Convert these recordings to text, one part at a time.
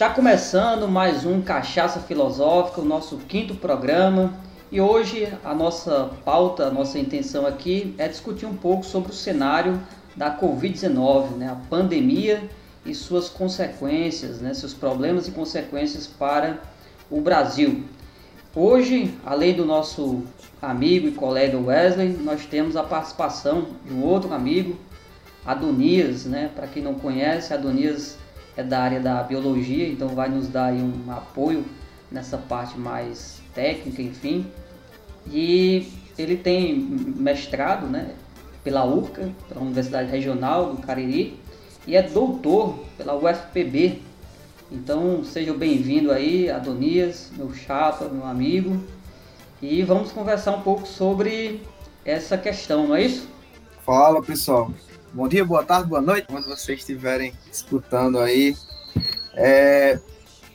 Está começando mais um Cachaça Filosófica, o nosso quinto programa. E hoje a nossa pauta, a nossa intenção aqui é discutir um pouco sobre o cenário da Covid-19, né? a pandemia e suas consequências, né? seus problemas e consequências para o Brasil. Hoje, além do nosso amigo e colega Wesley, nós temos a participação de um outro amigo, Adonias, né? Para quem não conhece, Adonias é da área da biologia, então vai nos dar um apoio nessa parte mais técnica, enfim. E ele tem mestrado, né, pela URCA, pela Universidade Regional do Cariri, e é doutor pela UFPB. Então seja bem-vindo aí, Adonias, meu chapa, meu amigo. E vamos conversar um pouco sobre essa questão, não é isso? Fala pessoal, Bom dia, boa tarde, boa noite, quando vocês estiverem escutando aí. É...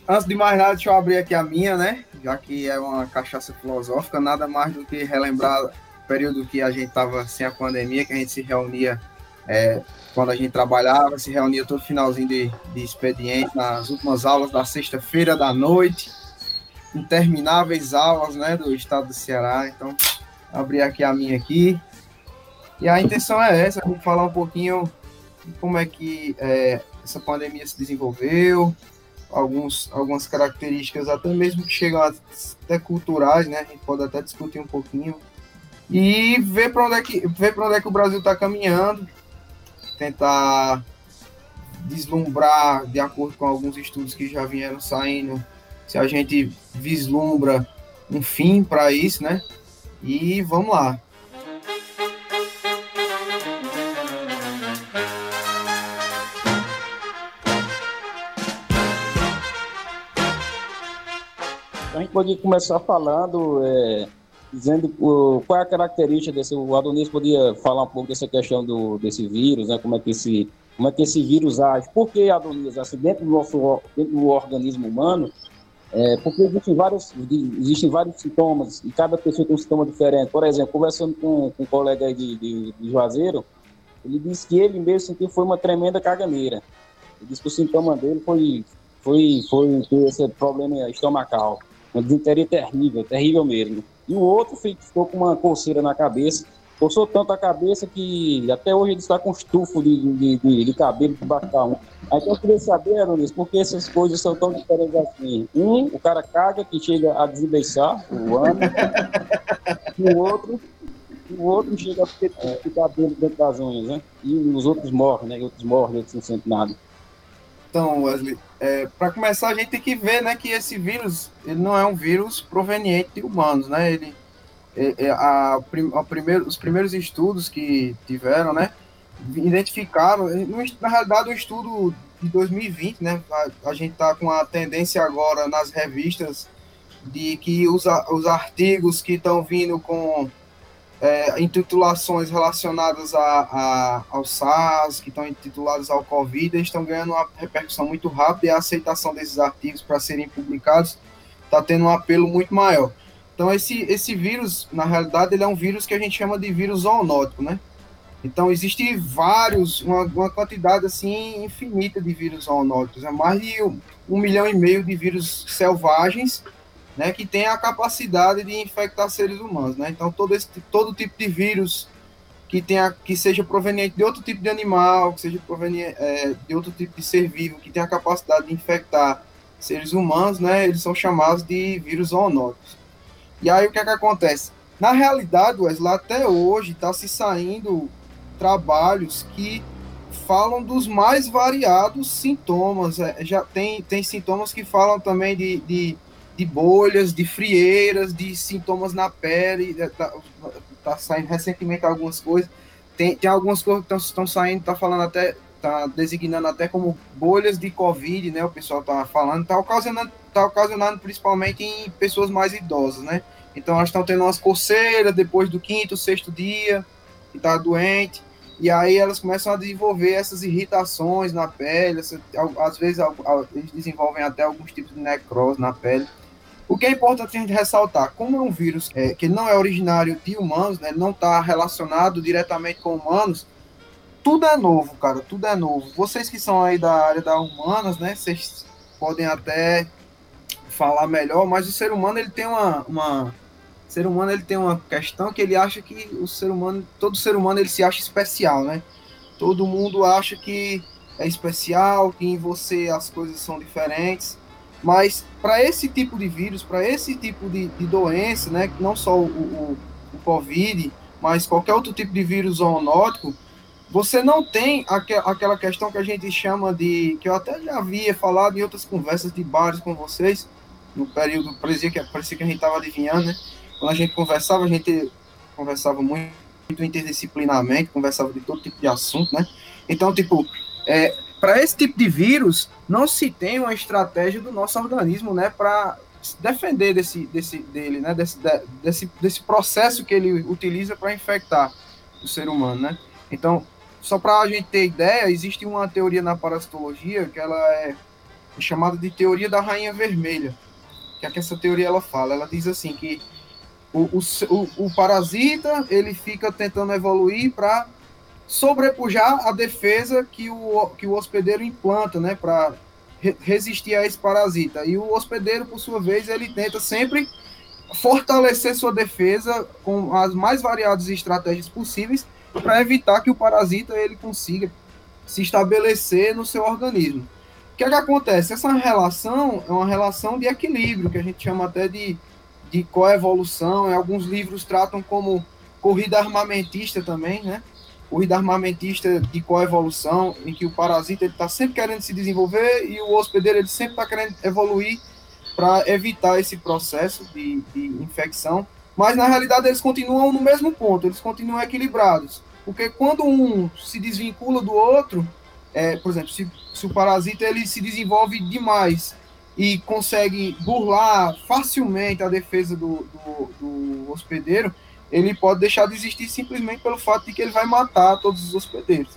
Antes de mais nada, deixa eu abrir aqui a minha, né? Já que é uma cachaça filosófica, nada mais do que relembrar o período que a gente estava sem a pandemia, que a gente se reunia é, quando a gente trabalhava, se reunia todo finalzinho de, de expediente, nas últimas aulas da sexta-feira da noite, intermináveis aulas, né, do estado do Ceará. Então, abrir aqui a minha aqui. E a intenção é essa, vamos falar um pouquinho como é que é, essa pandemia se desenvolveu, alguns, algumas características até mesmo que chegam até culturais, né? A gente pode até discutir um pouquinho. E ver para onde, é que, ver onde é que o Brasil está caminhando, tentar deslumbrar, de acordo com alguns estudos que já vieram saindo, se a gente vislumbra um fim para isso, né? E vamos lá. A gente pode começar falando, é, dizendo qual é a característica desse. O Adonis podia falar um pouco dessa questão do, desse vírus, né? Como é que esse, como é que esse vírus age? Por que, Adonis, assim, dentro do nosso dentro do organismo humano, é, porque existem vários, existem vários sintomas e cada pessoa tem um sintoma diferente. Por exemplo, conversando com, com um colega de, de, de Juazeiro, ele disse que ele mesmo sentiu foi uma tremenda caganeira. Ele disse que o sintoma dele foi, foi, foi ter esse problema estomacal. Uma desinteria terrível, terrível mesmo. E o outro ficou com uma coceira na cabeça, coçou tanto a cabeça que até hoje ele está com estufo de, de, de, de cabelo da um. Aí eu queria saber, Aronis, por que essas coisas são tão diferentes assim? Um, o cara caga que chega a desembeiçar o ano, e o outro, o outro chega a ter é, cabelo dentro das unhas, né? E os outros morrem, né? E outros morrem, outros não sentem nada. Então, Wesley, é, para começar a gente tem que ver, né, que esse vírus ele não é um vírus proveniente de humanos, né? Ele, é, é a, a primeiro, os primeiros estudos que tiveram, né, identificaram, na realidade, um estudo de 2020, né, a, a gente está com a tendência agora nas revistas de que os, os artigos que estão vindo com é, intitulações relacionadas a, a, ao SARS, que estão intituladas ao Covid, estão ganhando uma repercussão muito rápida e a aceitação desses artigos para serem publicados está tendo um apelo muito maior. Então, esse, esse vírus, na realidade, ele é um vírus que a gente chama de vírus zoonótico, né? Então, existe vários, uma, uma quantidade, assim, infinita de vírus zoonóticos. É mais de um, um milhão e meio de vírus selvagens né, que tem a capacidade de infectar seres humanos, né? Então todo esse todo tipo de vírus que tenha que seja proveniente de outro tipo de animal, que seja proveniente é, de outro tipo de ser vivo, que tenha a capacidade de infectar seres humanos, né? Eles são chamados de vírus zoonóticos. E aí o que é que acontece? Na realidade, Wesley, até hoje está se saindo trabalhos que falam dos mais variados sintomas. É, já tem, tem sintomas que falam também de, de de bolhas, de frieiras, de sintomas na pele. Tá, tá saindo recentemente algumas coisas. Tem, tem algumas coisas que estão saindo, tá falando até, tá designando até como bolhas de Covid, né? O pessoal tá falando, tá ocasionando, tá ocasionando principalmente em pessoas mais idosas, né? Então elas estão tendo umas coceiras depois do quinto, sexto dia, que tá doente. E aí elas começam a desenvolver essas irritações na pele, essa, às vezes eles desenvolvem até alguns tipos de necrose na pele. O que é importante a gente ressaltar, como é um vírus é, que não é originário de humanos, né, não está relacionado diretamente com humanos, tudo é novo, cara, tudo é novo. Vocês que são aí da área da humanas, né, vocês podem até falar melhor, mas o ser humano ele tem uma, uma ser humano ele tem uma questão que ele acha que o ser humano, todo ser humano ele se acha especial, né? Todo mundo acha que é especial, que em você as coisas são diferentes. Mas para esse tipo de vírus, para esse tipo de, de, doença, né, não só o, o, o, Covid, mas qualquer outro tipo de vírus zoonótico, você não tem aqu aquela questão que a gente chama de, que eu até já havia falado em outras conversas de bares com vocês, no período, parecia que, parecia que a gente estava adivinhando, né? Quando a gente conversava, a gente conversava muito, muito interdisciplinarmente, conversava de todo tipo de assunto, né? Então, tipo, é, para esse tipo de vírus, não se tem uma estratégia do nosso organismo, né, para defender desse, desse, dele, né, desse, desse, desse processo que ele utiliza para infectar o ser humano, né. Então, só para a gente ter ideia, existe uma teoria na parasitologia que ela é chamada de teoria da rainha vermelha, que é que essa teoria ela fala, ela diz assim que o, o, o parasita ele fica tentando evoluir para sobrepujar a defesa que o, que o hospedeiro implanta, né, para re resistir a esse parasita. E o hospedeiro, por sua vez, ele tenta sempre fortalecer sua defesa com as mais variadas estratégias possíveis para evitar que o parasita ele consiga se estabelecer no seu organismo. O que, é que acontece? Essa relação é uma relação de equilíbrio, que a gente chama até de, de coevolução. Alguns livros tratam como corrida armamentista também, né? Corrida armamentista de coevolução, em que o parasita está sempre querendo se desenvolver e o hospedeiro ele sempre está querendo evoluir para evitar esse processo de, de infecção. Mas na realidade eles continuam no mesmo ponto, eles continuam equilibrados. Porque quando um se desvincula do outro, é, por exemplo, se, se o parasita ele se desenvolve demais e consegue burlar facilmente a defesa do, do, do hospedeiro, ele pode deixar de existir simplesmente pelo fato de que ele vai matar todos os hospedeiros.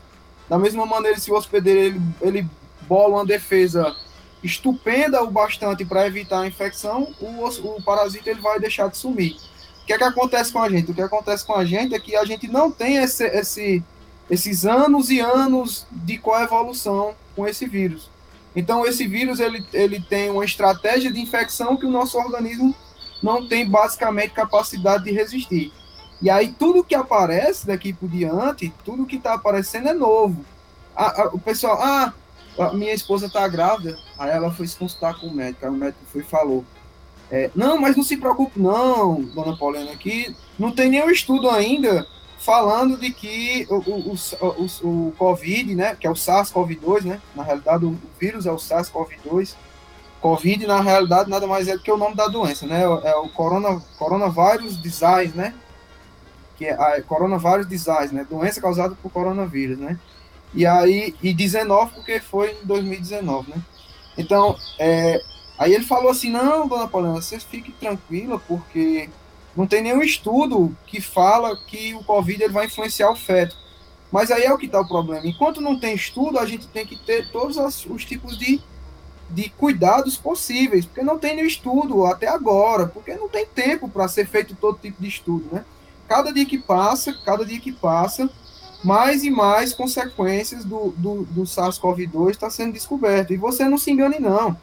Da mesma maneira, se o hospedeiro ele, ele bola uma defesa estupenda o bastante para evitar a infecção, o, o parasita ele vai deixar de sumir. O que é que acontece com a gente? O que acontece com a gente é que a gente não tem esse, esse, esses anos e anos de coevolução com esse vírus. Então, esse vírus ele, ele tem uma estratégia de infecção que o nosso organismo não tem basicamente capacidade de resistir. E aí tudo que aparece daqui por diante, tudo que está aparecendo é novo. A, a, o pessoal, ah, minha esposa está grávida. Aí ela foi se consultar com o médico. Aí o médico foi e falou: é, Não, mas não se preocupe, não, dona Paulina, que não tem nenhum estudo ainda falando de que o, o, o, o Covid, né, que é o SARS-CoV-2, né, na realidade o, vírus é o SARS-CoV-2. Covid, na realidade, nada mais é do que o nome da doença, né, é o corona, coronavirus disease, né, que é a coronavírus disease, né? Doença causada por coronavírus, né? E aí, e 19 porque foi em 2019, né? Então, é, aí ele falou assim, não, dona Paulina, você fique tranquila, porque não tem nenhum estudo que fala que o Covid ele vai influenciar o feto. Mas aí é o que está o problema. Enquanto não tem estudo, a gente tem que ter todos os tipos de, de cuidados possíveis, porque não tem nenhum estudo até agora, porque não tem tempo para ser feito todo tipo de estudo, né? cada dia que passa, cada dia que passa, mais e mais consequências do, do, do SARS-CoV-2 está sendo descoberto. E você não se engane, não.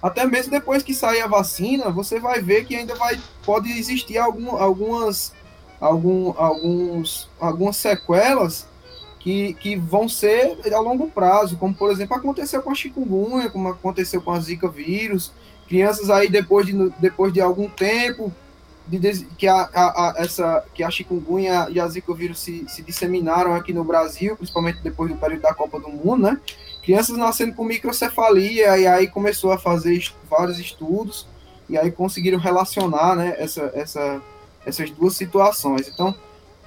Até mesmo depois que sair a vacina, você vai ver que ainda vai, pode existir algum, algumas, algum, alguns, algumas sequelas que, que vão ser a longo prazo, como por exemplo aconteceu com a chikungunya, como aconteceu com a Zika vírus. Crianças aí depois de, depois de algum tempo de, que, a, a, a, essa, que a chikungunya e a zika vírus se, se disseminaram aqui no Brasil, principalmente depois do período da Copa do Mundo, né? Crianças nascendo com microcefalia, e aí começou a fazer vários estudos, e aí conseguiram relacionar né, essa, essa, essas duas situações. Então,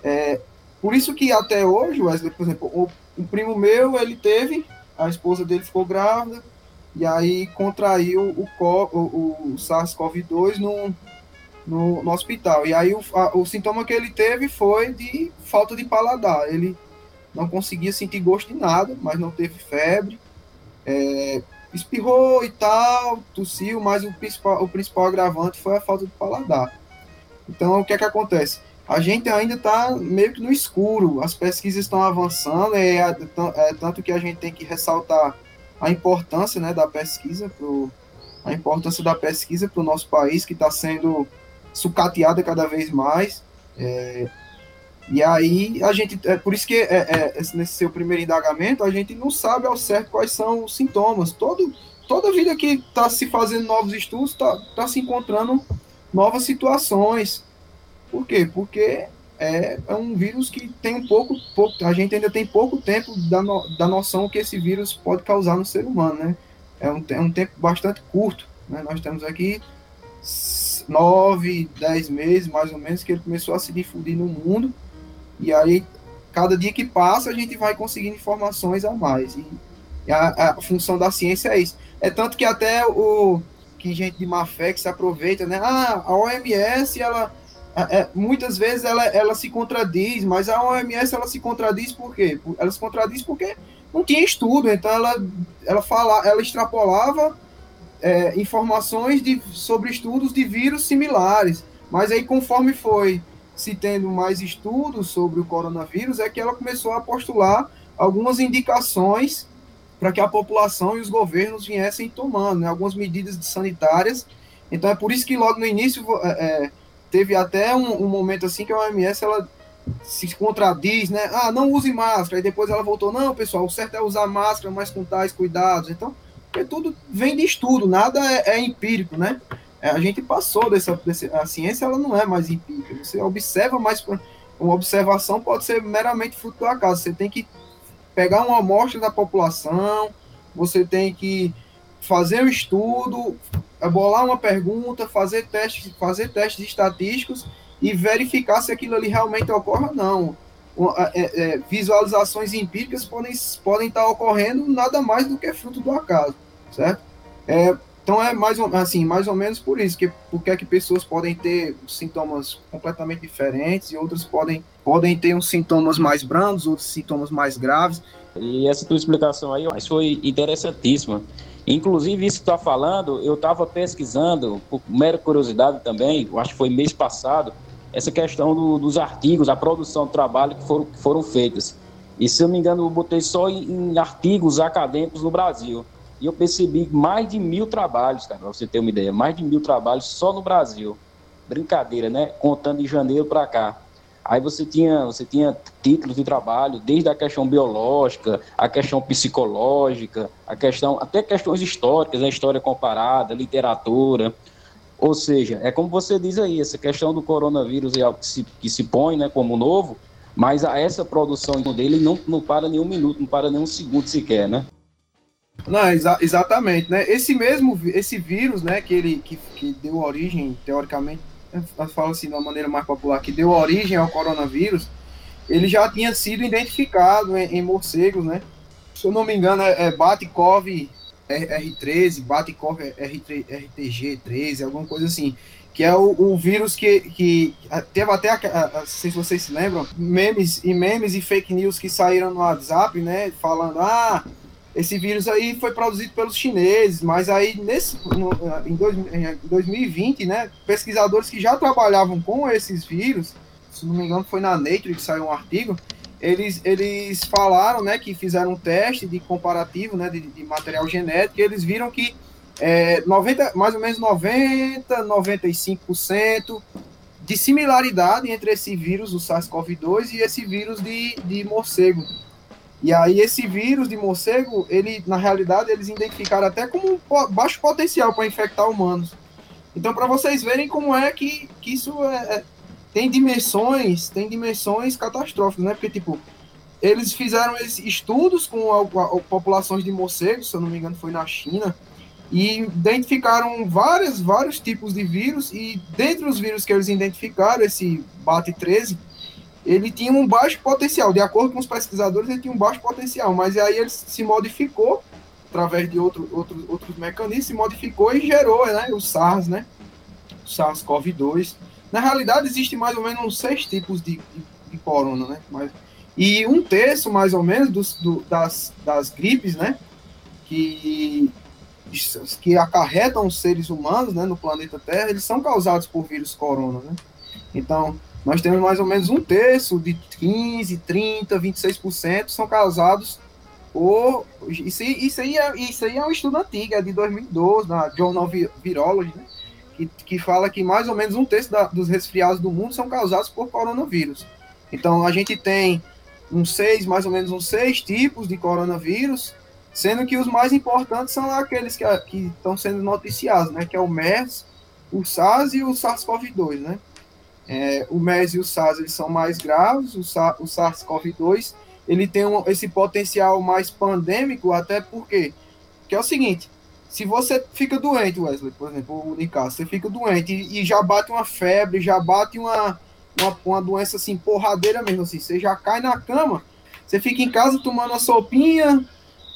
é, por isso que até hoje, Wesley, por exemplo, o, um primo meu, ele teve, a esposa dele ficou grávida, e aí contraiu o, o, o SARS-CoV-2 num, no, no hospital. E aí o, a, o sintoma que ele teve foi de falta de paladar. Ele não conseguia sentir gosto de nada, mas não teve febre. É, espirrou e tal, tossiu, mas o principal, o principal agravante foi a falta de paladar. Então, o que é que acontece? A gente ainda está meio que no escuro, as pesquisas estão avançando, é, é, é, tanto que a gente tem que ressaltar a importância né, da pesquisa, pro, a importância da pesquisa para o nosso país, que está sendo sucateada cada vez mais. É, e aí a gente, é por isso que é, é, nesse seu primeiro indagamento, a gente não sabe ao certo quais são os sintomas. Todo, toda vida que está se fazendo novos estudos está tá se encontrando novas situações. Por quê? Porque é, é, um vírus que tem um pouco, pouco, a gente ainda tem pouco tempo da, no, da noção que esse vírus pode causar no ser humano, né? É um, é um tempo bastante curto, né? Nós temos aqui nove, dez meses, mais ou menos, que ele começou a se difundir no mundo, e aí, cada dia que passa, a gente vai conseguindo informações a mais. E a, a função da ciência é isso. É tanto que até o que gente de má fé que se aproveita, né? Ah, a OMS, ela é, muitas vezes ela, ela se contradiz, mas a OMS ela se contradiz por quê? Ela se contradiz porque não tinha estudo, então ela, ela, fala, ela extrapolava é, informações de, sobre estudos de vírus similares, mas aí conforme foi se tendo mais estudos sobre o coronavírus, é que ela começou a postular algumas indicações para que a população e os governos viessem tomando né, algumas medidas sanitárias. Então é por isso que logo no início é, é, teve até um, um, momento assim que a OMS ela se contradiz, né? Ah, não use máscara. E depois ela voltou, não, pessoal, o certo é usar máscara, mas com tais cuidados. Então, tudo vem de estudo, nada é, é empírico, né? É, a gente passou dessa, dessa, a ciência ela não é mais empírica. Você observa mais uma observação pode ser meramente fruto do acaso. Você tem que pegar uma amostra da população, você tem que fazer um estudo, bolar uma pergunta, fazer testes, fazer testes estatísticos e verificar se aquilo ali realmente ocorre ou não. É, é, visualizações empíricas podem, podem estar ocorrendo nada mais do que fruto do acaso, certo? É, então é mais assim, mais ou menos por isso que porque é que pessoas podem ter sintomas completamente diferentes e outras podem podem ter uns sintomas mais brandos, outros sintomas mais graves. E essa tua explicação aí, mas foi interessantíssima. Inclusive, isso que está falando, eu estava pesquisando, por mera curiosidade também, acho que foi mês passado, essa questão do, dos artigos, a produção do trabalho que foram, que foram. E se eu não me engano, eu botei só em, em artigos acadêmicos no Brasil. E eu percebi mais de mil trabalhos, cara, pra você ter uma ideia, mais de mil trabalhos só no Brasil. Brincadeira, né? Contando de janeiro para cá. Aí você tinha, você tinha títulos de trabalho, desde a questão biológica, a questão psicológica, a questão, até questões históricas, a né? história comparada, literatura. Ou seja, é como você diz aí, essa questão do coronavírus é algo que se, que se põe né, como novo, mas a essa produção dele não, não para nenhum minuto, não para nenhum segundo sequer, né? Não, exa exatamente, né? Esse mesmo, esse vírus, né, que ele que, que deu origem, teoricamente, falo assim de uma maneira mais popular, que deu origem ao coronavírus, ele já tinha sido identificado em, em morcegos, né? Se eu não me engano, é, é Batikov R13, Batikov RTG13, alguma coisa assim, que é o, o vírus que, que teve até, não sei se vocês se lembram, memes e memes e fake news que saíram no WhatsApp, né, falando, ah, esse vírus aí foi produzido pelos chineses, mas aí nesse, no, em, dois, em 2020, né, pesquisadores que já trabalhavam com esses vírus, se não me engano foi na Nature que saiu um artigo, eles, eles falaram, né, que fizeram um teste de comparativo, né, de, de material genético, e eles viram que é, 90, mais ou menos 90, 95% de similaridade entre esse vírus, o SARS-CoV-2, e esse vírus de, de morcego. E aí esse vírus de morcego, ele na realidade eles identificaram até como um baixo potencial para infectar humanos. Então para vocês verem como é que, que isso é, é, tem dimensões, tem dimensões catastróficas, né? Porque tipo, eles fizeram estudos com a, a, populações de morcegos, se eu não me engano foi na China, e identificaram vários, vários tipos de vírus e dentre os vírus que eles identificaram, esse BAT13, ele tinha um baixo potencial. De acordo com os pesquisadores, ele tinha um baixo potencial, mas aí ele se modificou através de outro, outro, outros mecanismos, se modificou e gerou né, o SARS, né? O SARS-CoV-2. Na realidade, existe mais ou menos seis tipos de, de, de corona, né? Mas, e um terço, mais ou menos, dos, do, das, das gripes, né? Que, que acarretam os seres humanos né, no planeta Terra, eles são causados por vírus corona, né? Então, nós temos mais ou menos um terço de 15, 30, 26% são causados ou isso, isso, aí é, isso aí é um estudo antigo, é de 2012, na Journal Virology, né? que, que fala que mais ou menos um terço da, dos resfriados do mundo são causados por coronavírus. Então a gente tem uns seis, mais ou menos uns seis tipos de coronavírus, sendo que os mais importantes são aqueles que, que estão sendo noticiados, né? Que é o MERS, o SARS e o SARS-CoV-2, né? É, o MERS e o SARS eles são mais graves, o, o SARS-CoV-2 ele tem um, esse potencial mais pandêmico, até porque que é o seguinte, se você fica doente, Wesley, por exemplo, o Nicasso, você fica doente e, e, já bate uma febre, já bate uma, uma, uma, doença assim, porradeira mesmo, assim, você já cai na cama, você fica em casa tomando uma sopinha,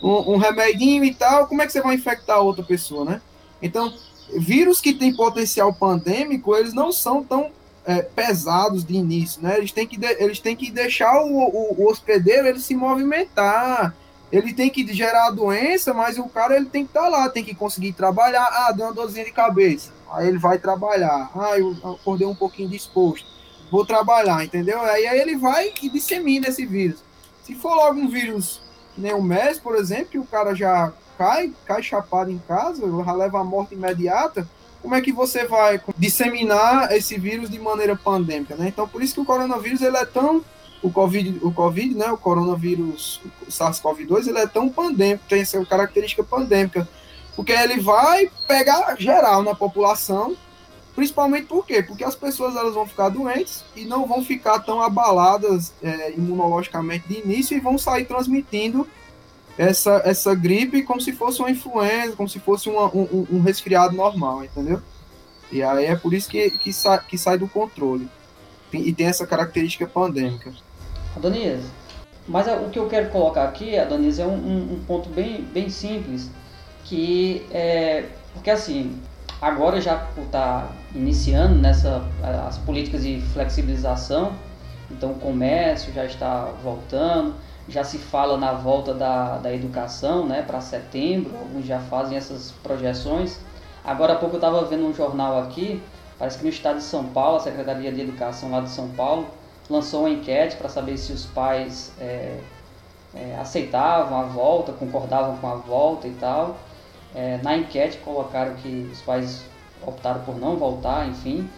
um, um remedinho e tal, como é que você vai infectar outra pessoa, né? Então, vírus que têm potencial pandêmico, eles não são tão é, pesados de início, né? Eles têm que, de, eles têm que deixar o, o, o, hospedeiro ele se movimentar. Ele tem que gerar a doença, mas o cara ele tem que estar tá lá, tem que conseguir trabalhar. Ah, deu uma dorzinha de cabeça. Aí ele vai trabalhar. Ah, eu acordei um pouquinho disposto. Vou trabalhar, entendeu? Aí, aí ele vai e dissemina esse vírus. Se for logo um vírus nem o por exemplo, que o cara já cai, cai chapado em casa, já leva a morte imediata, como é que você vai disseminar esse vírus de maneira pandêmica, né? Então, por isso que o coronavírus ele é tão o COVID, o COVID, né, o coronavírus, o SARS-CoV-2, ele é tão pandêmico, tem essa característica pandêmica, porque ele vai pegar geral na população, principalmente por quê? Porque as pessoas elas vão ficar doentes e não vão ficar tão abaladas é, imunologicamente de início e vão sair transmitindo essa, essa gripe como se fosse uma influenza, como se fosse uma, um, um, resfriado normal, entendeu? E aí é por isso que, que, sa, que sai do controle. E tem essa característica pandêmica. Adonias, mas o que eu quero colocar aqui, Adonias, é um, um, ponto bem, bem simples, que é, porque assim, agora já está iniciando nessa as políticas de flexibilização, então o comércio já está voltando, já se fala na volta da, da educação né, para setembro, alguns já fazem essas projeções. Agora há pouco eu estava vendo um jornal aqui, parece que no estado de São Paulo, a Secretaria de Educação lá de São Paulo, lançou uma enquete para saber se os pais é, é, aceitavam a volta, concordavam com a volta e tal. É, na enquete colocaram que os pais optaram por não voltar, enfim.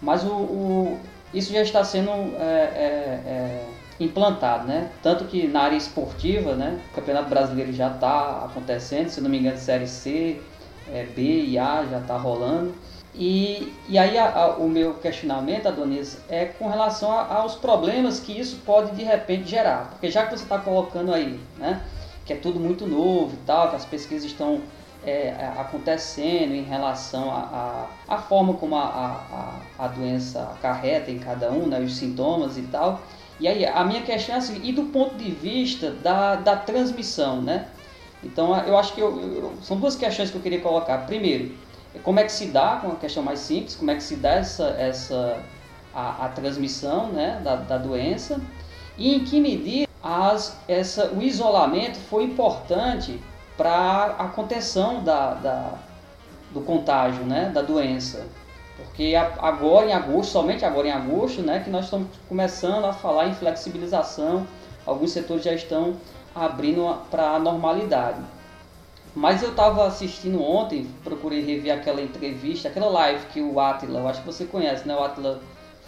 Mas o, o isso já está sendo é, é, é, implantado, né? Tanto que na área esportiva, né? O Campeonato Brasileiro já está acontecendo, se não me engano, Série C, é, B e A já está rolando. E, e aí a, a, o meu questionamento, Adonis, é com relação a, aos problemas que isso pode de repente gerar. Porque já que você está colocando aí, né? Que é tudo muito novo e tal, que as pesquisas estão é, acontecendo em relação à a, a, forma como a, a, a doença acarreta em cada um, né, os sintomas e tal. E aí, a minha questão é assim, e do ponto de vista da, da transmissão, né? Então, eu acho que eu, eu, são duas questões que eu queria colocar. Primeiro, como é que se dá, com uma questão mais simples, como é que se dá essa, essa a, a transmissão né, da, da doença e em que medida as, essa, o isolamento foi importante para a contenção da, da, do contágio né, da doença. Porque agora em agosto, somente agora em agosto, né, que nós estamos começando a falar em flexibilização, alguns setores já estão abrindo para a normalidade. Mas eu estava assistindo ontem, procurei rever aquela entrevista, aquela live que o Atila, eu acho que você conhece, né? O Atila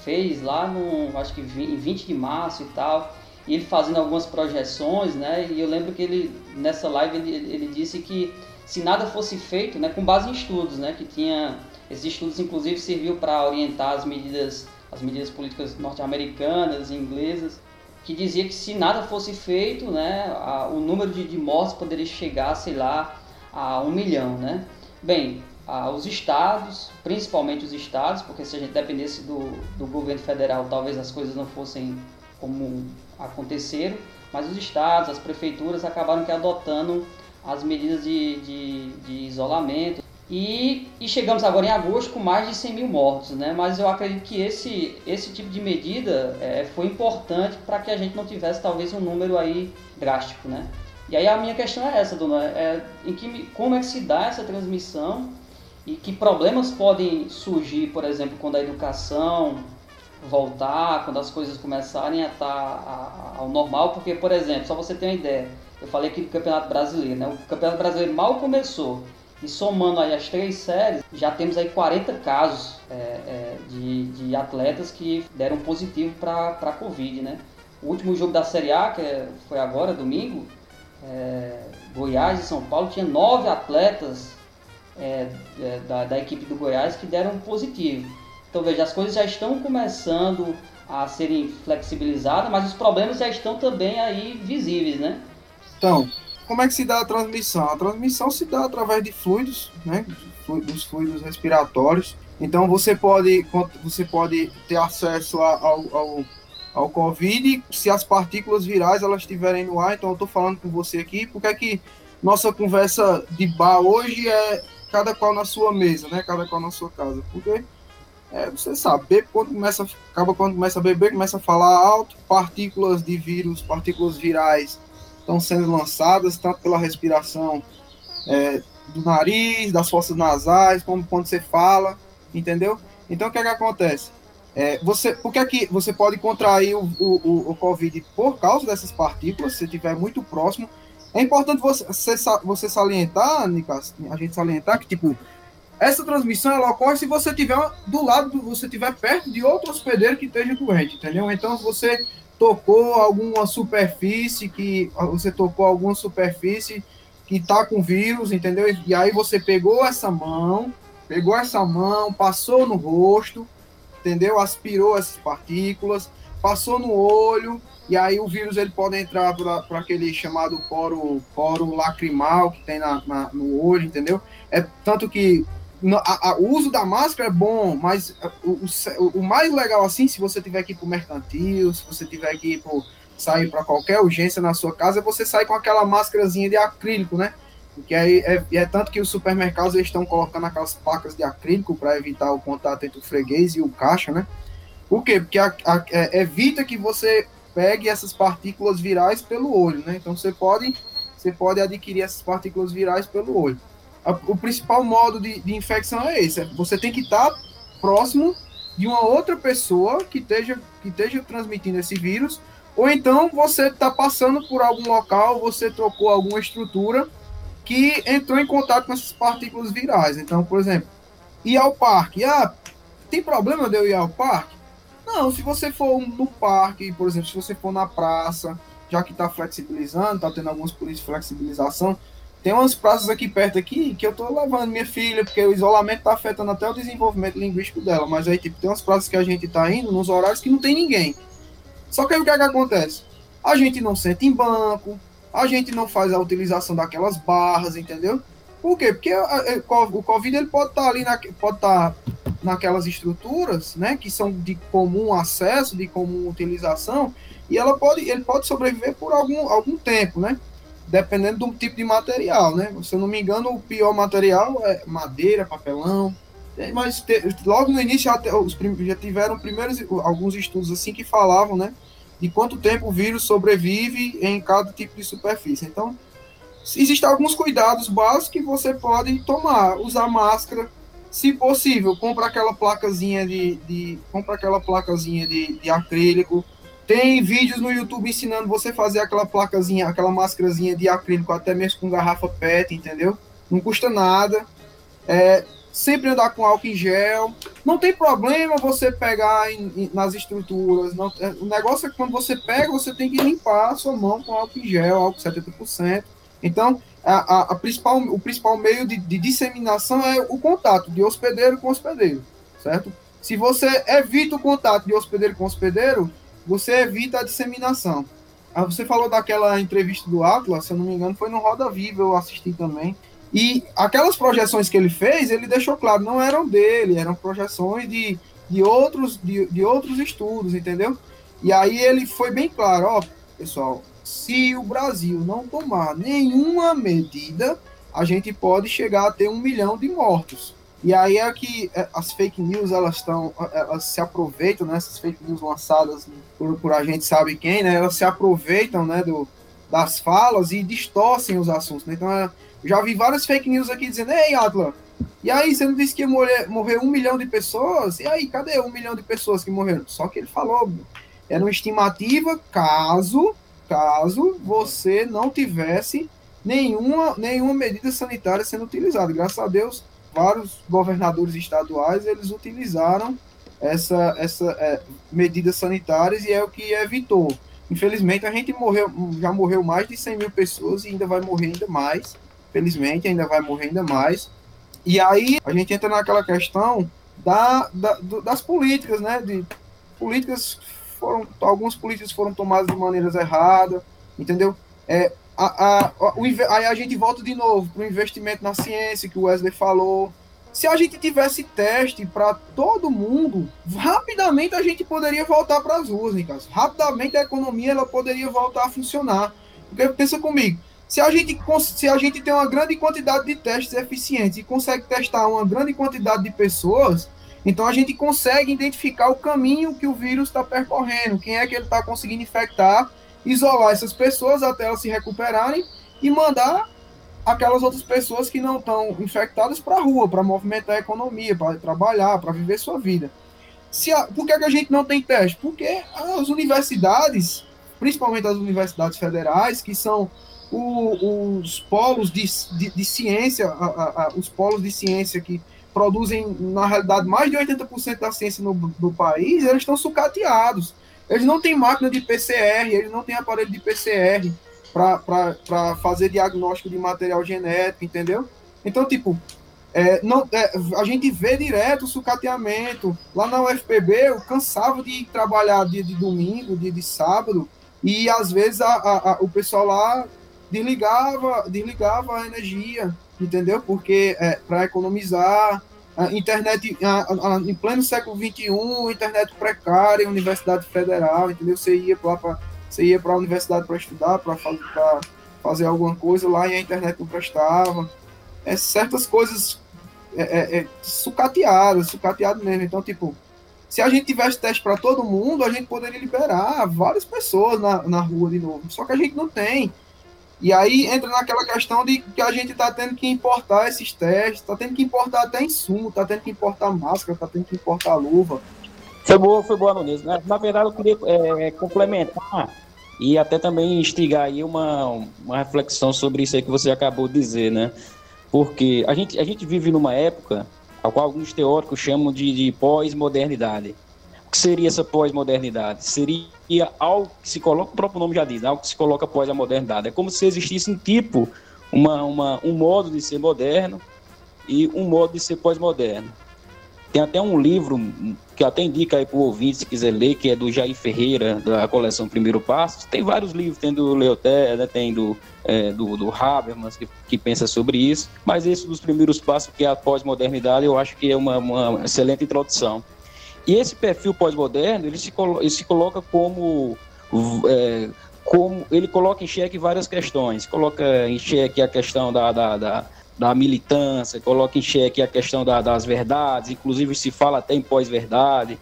fez lá no, acho que em 20 de março e tal, e ele fazendo algumas projeções, né? E eu lembro que ele, nessa live, ele, ele disse que se nada fosse feito, né, com base em estudos, né, que tinha esses estudos, inclusive, serviu para orientar as medidas, as medidas políticas norte-americanas e inglesas, que dizia que se nada fosse feito, né, a, o número de, de, mortes poderia chegar, sei lá, a um milhão, né? Bem, a, os estados, principalmente os estados, porque se a gente dependesse do, do governo federal, talvez as coisas não fossem como aconteceram, mas os estados, as prefeituras acabaram que adotando as medidas de, de, de isolamento, e, e, chegamos agora em agosto com mais de 100 mil mortos, né? Mas eu acredito que esse, esse tipo de medida é, foi importante para que a gente não tivesse talvez um número aí drástico, né? E aí a minha questão é essa, dona, é em que, como é que se dá essa transmissão e que problemas podem surgir, por exemplo, quando a educação voltar, quando as coisas começarem a estar tá ao normal, porque, por exemplo, só você ter uma ideia, eu falei aqui do Campeonato Brasileiro, né? O Campeonato Brasileiro mal começou, e somando aí as três séries, já temos aí 40 casos é, é, de, de atletas que deram positivo para a Covid, né? O último jogo da Série A, que é, foi agora, domingo, é, Goiás e São Paulo, tinha nove atletas é, é, da, da equipe do Goiás que deram positivo. Então veja, as coisas já estão começando a serem flexibilizadas, mas os problemas já estão também aí visíveis, né? Então, como é que se dá a transmissão? A transmissão se dá através de fluidos, né? Dos fluidos respiratórios. Então você pode, você pode ter acesso ao, ao, ao Covid se as partículas virais elas estiverem no ar. Então eu estou falando com você aqui, porque é que nossa conversa de bar hoje é cada qual na sua mesa, né? Cada qual na sua casa. Porque é, você sabe, quando começa, acaba quando começa a beber, começa a falar alto, partículas de vírus, partículas virais estão sendo lançadas, tanto pela respiração é, do nariz, das fossas nasais, como quando você fala, entendeu? Então o que é que acontece? É, você, por que, é que você pode contrair o, o, o Covid por causa dessas partículas, se estiver muito próximo? É importante você, você salientar, Nicas, a gente salientar que, tipo, essa transmissão ela ocorre se você tiver do lado, você tiver perto de outro hospedeiro que esteja doente, entendeu? Então, você tocou alguma superfície que você tocou alguma superfície que está com vírus, entendeu? E aí você pegou essa mão, pegou essa mão, passou no rosto, entendeu? Aspirou essas partículas, passou no olho, e aí o vírus ele pode entrar por, aquele chamado poro, poro lacrimal que tem na, na, no olho, entendeu? É tanto que o uso da máscara é bom, mas o, o, o, mais legal assim, se você tiver que ir pro mercantil, se você tiver que ir pro, sair para qualquer urgência na sua casa, é você sai com aquela máscarazinha de acrílico, né? Que aí é, é, tanto que os supermercados estão colocando aquelas placas de acrílico para evitar o contato entre o freguês e o caixa, né? Por quê? Porque a, é, evita que você pegue essas partículas virais pelo olho, né? Então você pode, você pode adquirir essas partículas virais pelo olho o principal modo de, de infecção é esse: é você tem que estar próximo de uma outra pessoa que esteja, que esteja transmitindo esse vírus, ou então você está passando por algum local, você trocou alguma estrutura que entrou em contato com essas partículas virais. Então, por exemplo, ir ao parque. Ah, tem problema de eu ir ao parque? Não, se você for no parque, por exemplo, se você for na praça, já que está flexibilizando, está tendo algumas políticas de flexibilização, tem umas praças aqui perto aqui que eu tô levando minha filha, porque o isolamento tá afetando até o desenvolvimento linguístico dela. Mas aí, tipo, tem umas praças que a gente tá indo nos horários que não tem ninguém. Só que aí o que é que acontece? A gente não senta em banco, a gente não faz a utilização daquelas barras, entendeu? Por quê? Porque o Covid ele pode estar tá ali, na, pode estar tá naquelas estruturas, né, que são de comum acesso, de comum utilização, e ela pode, ele pode sobreviver por algum, algum tempo, né? Dependendo do tipo de material, né? Se eu não me engano, o pior material é madeira, papelão. Mas te, logo no início já, os, já tiveram primeiros alguns estudos assim que falavam, né? De quanto tempo o vírus sobrevive em cada tipo de superfície. Então, existem alguns cuidados básicos que você pode tomar. Usar máscara, se possível, compra aquela placazinha de, de compra aquela placazinha de, de acrílico, tem vídeos no YouTube ensinando você fazer aquela placazinha, aquela máscarazinha de acrílico, até mesmo com garrafa PET, entendeu? Não custa nada. É, sempre andar com álcool em gel. Não tem problema você pegar em, em, nas estruturas. Não, é, o negócio é que quando você pega, você tem que limpar a sua mão com álcool em gel, álcool 70%. Então, a, a, a principal, o principal meio de, de, disseminação é o contato de hospedeiro com hospedeiro, certo? Se você evita o contato de hospedeiro com hospedeiro, você evita a disseminação. Ah, você falou daquela entrevista do Atlas, se eu não me engano, foi no Roda Viva, eu assisti também. E aquelas projeções que ele fez, ele deixou claro, não eram dele, eram projeções de, de, outros, de, de outros estudos, entendeu? E aí ele foi bem claro, ó, pessoal, se o Brasil não tomar nenhuma medida, a gente pode chegar a ter um milhão de mortos. E aí é que é, as fake news elas estão, elas se aproveitam, né? Essas fake news lançadas por, por a gente sabe quem, né? Elas se aproveitam, né? Do, das falas e distorcem os assuntos. Né? Então, é, já vi várias fake news aqui dizendo: Ei, Atla, E aí, você não disse que ia morrer, morrer um milhão de pessoas? E aí, cadê um milhão de pessoas que morreram? Só que ele falou, era uma estimativa caso, caso você não tivesse nenhuma, nenhuma medida sanitária sendo utilizada. Graças a Deus, vários governadores estaduais, eles utilizaram essa, essa é, medidas sanitárias e é o que evitou. Infelizmente, a gente morreu, já morreu mais de 100 mil pessoas e ainda vai morrer ainda mais. Felizmente, ainda vai morrer ainda mais. E aí a gente entra naquela questão da, da das políticas, né? De políticas foram, algumas políticas foram tomadas de maneiras erradas, entendeu? É, a, a, o, aí a gente volta de novo para o investimento na ciência que o Wesley falou. Se a gente tivesse teste para todo mundo, rapidamente a gente poderia voltar para as ruas, Rapidamente a economia ela poderia voltar a funcionar. Porque pensa comigo, se a, gente, se a gente tem uma grande quantidade de testes eficientes e consegue testar uma grande quantidade de pessoas, então a gente consegue identificar o caminho que o vírus está percorrendo, quem é que ele está conseguindo infectar, isolar essas pessoas até elas se recuperarem e mandar aquelas outras pessoas que não estão infectadas para a rua, para movimentar a economia, para trabalhar, para viver sua vida. Se a, por que, que a gente não tem teste? Porque as universidades, principalmente as universidades federais, que são o, os polos de, de, de ciência, a, a, os polos de ciência que produzem, na realidade, mais de 80% da ciência no, do país, eles estão sucateados. Eles não têm máquina de PCR, eles não têm aparelho de PCR para fazer diagnóstico de material genético, entendeu? Então, tipo, é, não, é, a gente vê direto o sucateamento. Lá na UFPB, eu cansava de trabalhar dia de domingo, dia de sábado, e às vezes a, a, a, o pessoal lá desligava, desligava a energia, entendeu? Porque é, para economizar, a internet a, a, em pleno século XXI, internet precária, universidade federal, entendeu? Você ia para você ia para a universidade para estudar, para fazer, fazer alguma coisa lá e a internet não prestava. É, certas coisas é, é, é sucateadas, sucateado mesmo. Então, tipo, se a gente tivesse teste para todo mundo, a gente poderia liberar várias pessoas na, na rua de novo. Só que a gente não tem. E aí entra naquela questão de que a gente está tendo que importar esses testes, está tendo que importar até insumo, está tendo que importar máscara, está tendo que importar luva. Foi boa, foi boa, Nunes. Na, verdade, eu queria é, complementar e até também instigar aí uma, uma reflexão sobre isso aí que você acabou de dizer, né? Porque a gente, a gente vive numa época a qual alguns teóricos chamam de, de pós-modernidade. Que seria essa pós-modernidade? Seria algo que se coloca, o próprio nome já diz, algo que se coloca após a modernidade. É como se existisse um tipo, uma, uma, um modo de ser moderno e um modo de ser pós-moderno. Tem até um livro que até indica aí para o ouvinte, se quiser ler, que é do Jair Ferreira, da coleção Primeiro Passo. Tem vários livros, tem do Leoté, né, tem do, é, do, do Habermas, que, que pensa sobre isso. Mas esse dos primeiros passos, que é a pós-modernidade, eu acho que é uma, uma excelente introdução. E esse perfil pós-moderno, ele ele se coloca como, é, como. Ele coloca em xeque várias questões. Coloca em xeque a questão da, da, da, da militância, coloca em xeque a questão da, das verdades, inclusive se fala até em pós-verdade.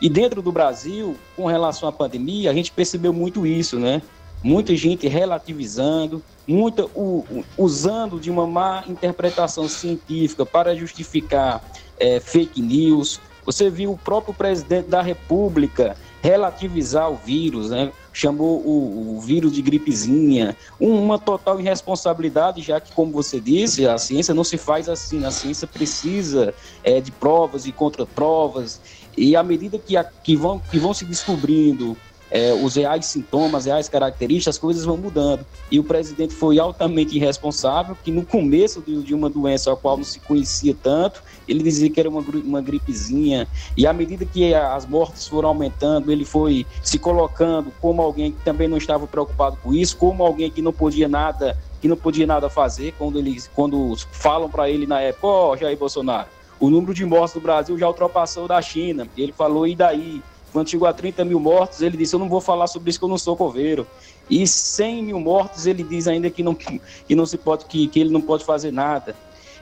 E dentro do Brasil, com relação à pandemia, a gente percebeu muito isso, né? Muita gente relativizando, muita u, usando de uma má interpretação científica para justificar é, fake news, você viu o próprio presidente da República relativizar o vírus, né? chamou o, o, vírus de gripezinha, uma total irresponsabilidade, já que, como você disse, a ciência não se faz assim, a ciência precisa é, de provas e contraprovas, e à medida que, a, que, vão, que vão se descobrindo é, os reais sintomas, reais características, as coisas vão mudando. E o presidente foi altamente irresponsável, que no começo de, de uma doença a qual não se conhecia tanto, ele dizia que era uma, uma gripezinha, e à medida que as mortes foram aumentando, ele foi se colocando como alguém que também não estava preocupado com isso, como alguém que não podia nada, que não podia nada fazer, quando eles quando falam para ele na época, ó, oh, Jair Bolsonaro, o número de mortes no Brasil já ultrapassou da China. Ele falou, e daí? Quando chegou a 30 mil mortos, ele disse: Eu não vou falar sobre isso que eu não sou coveiro. E 100 mil mortos, ele diz ainda que não, que não se pode, que, que ele não pode fazer nada.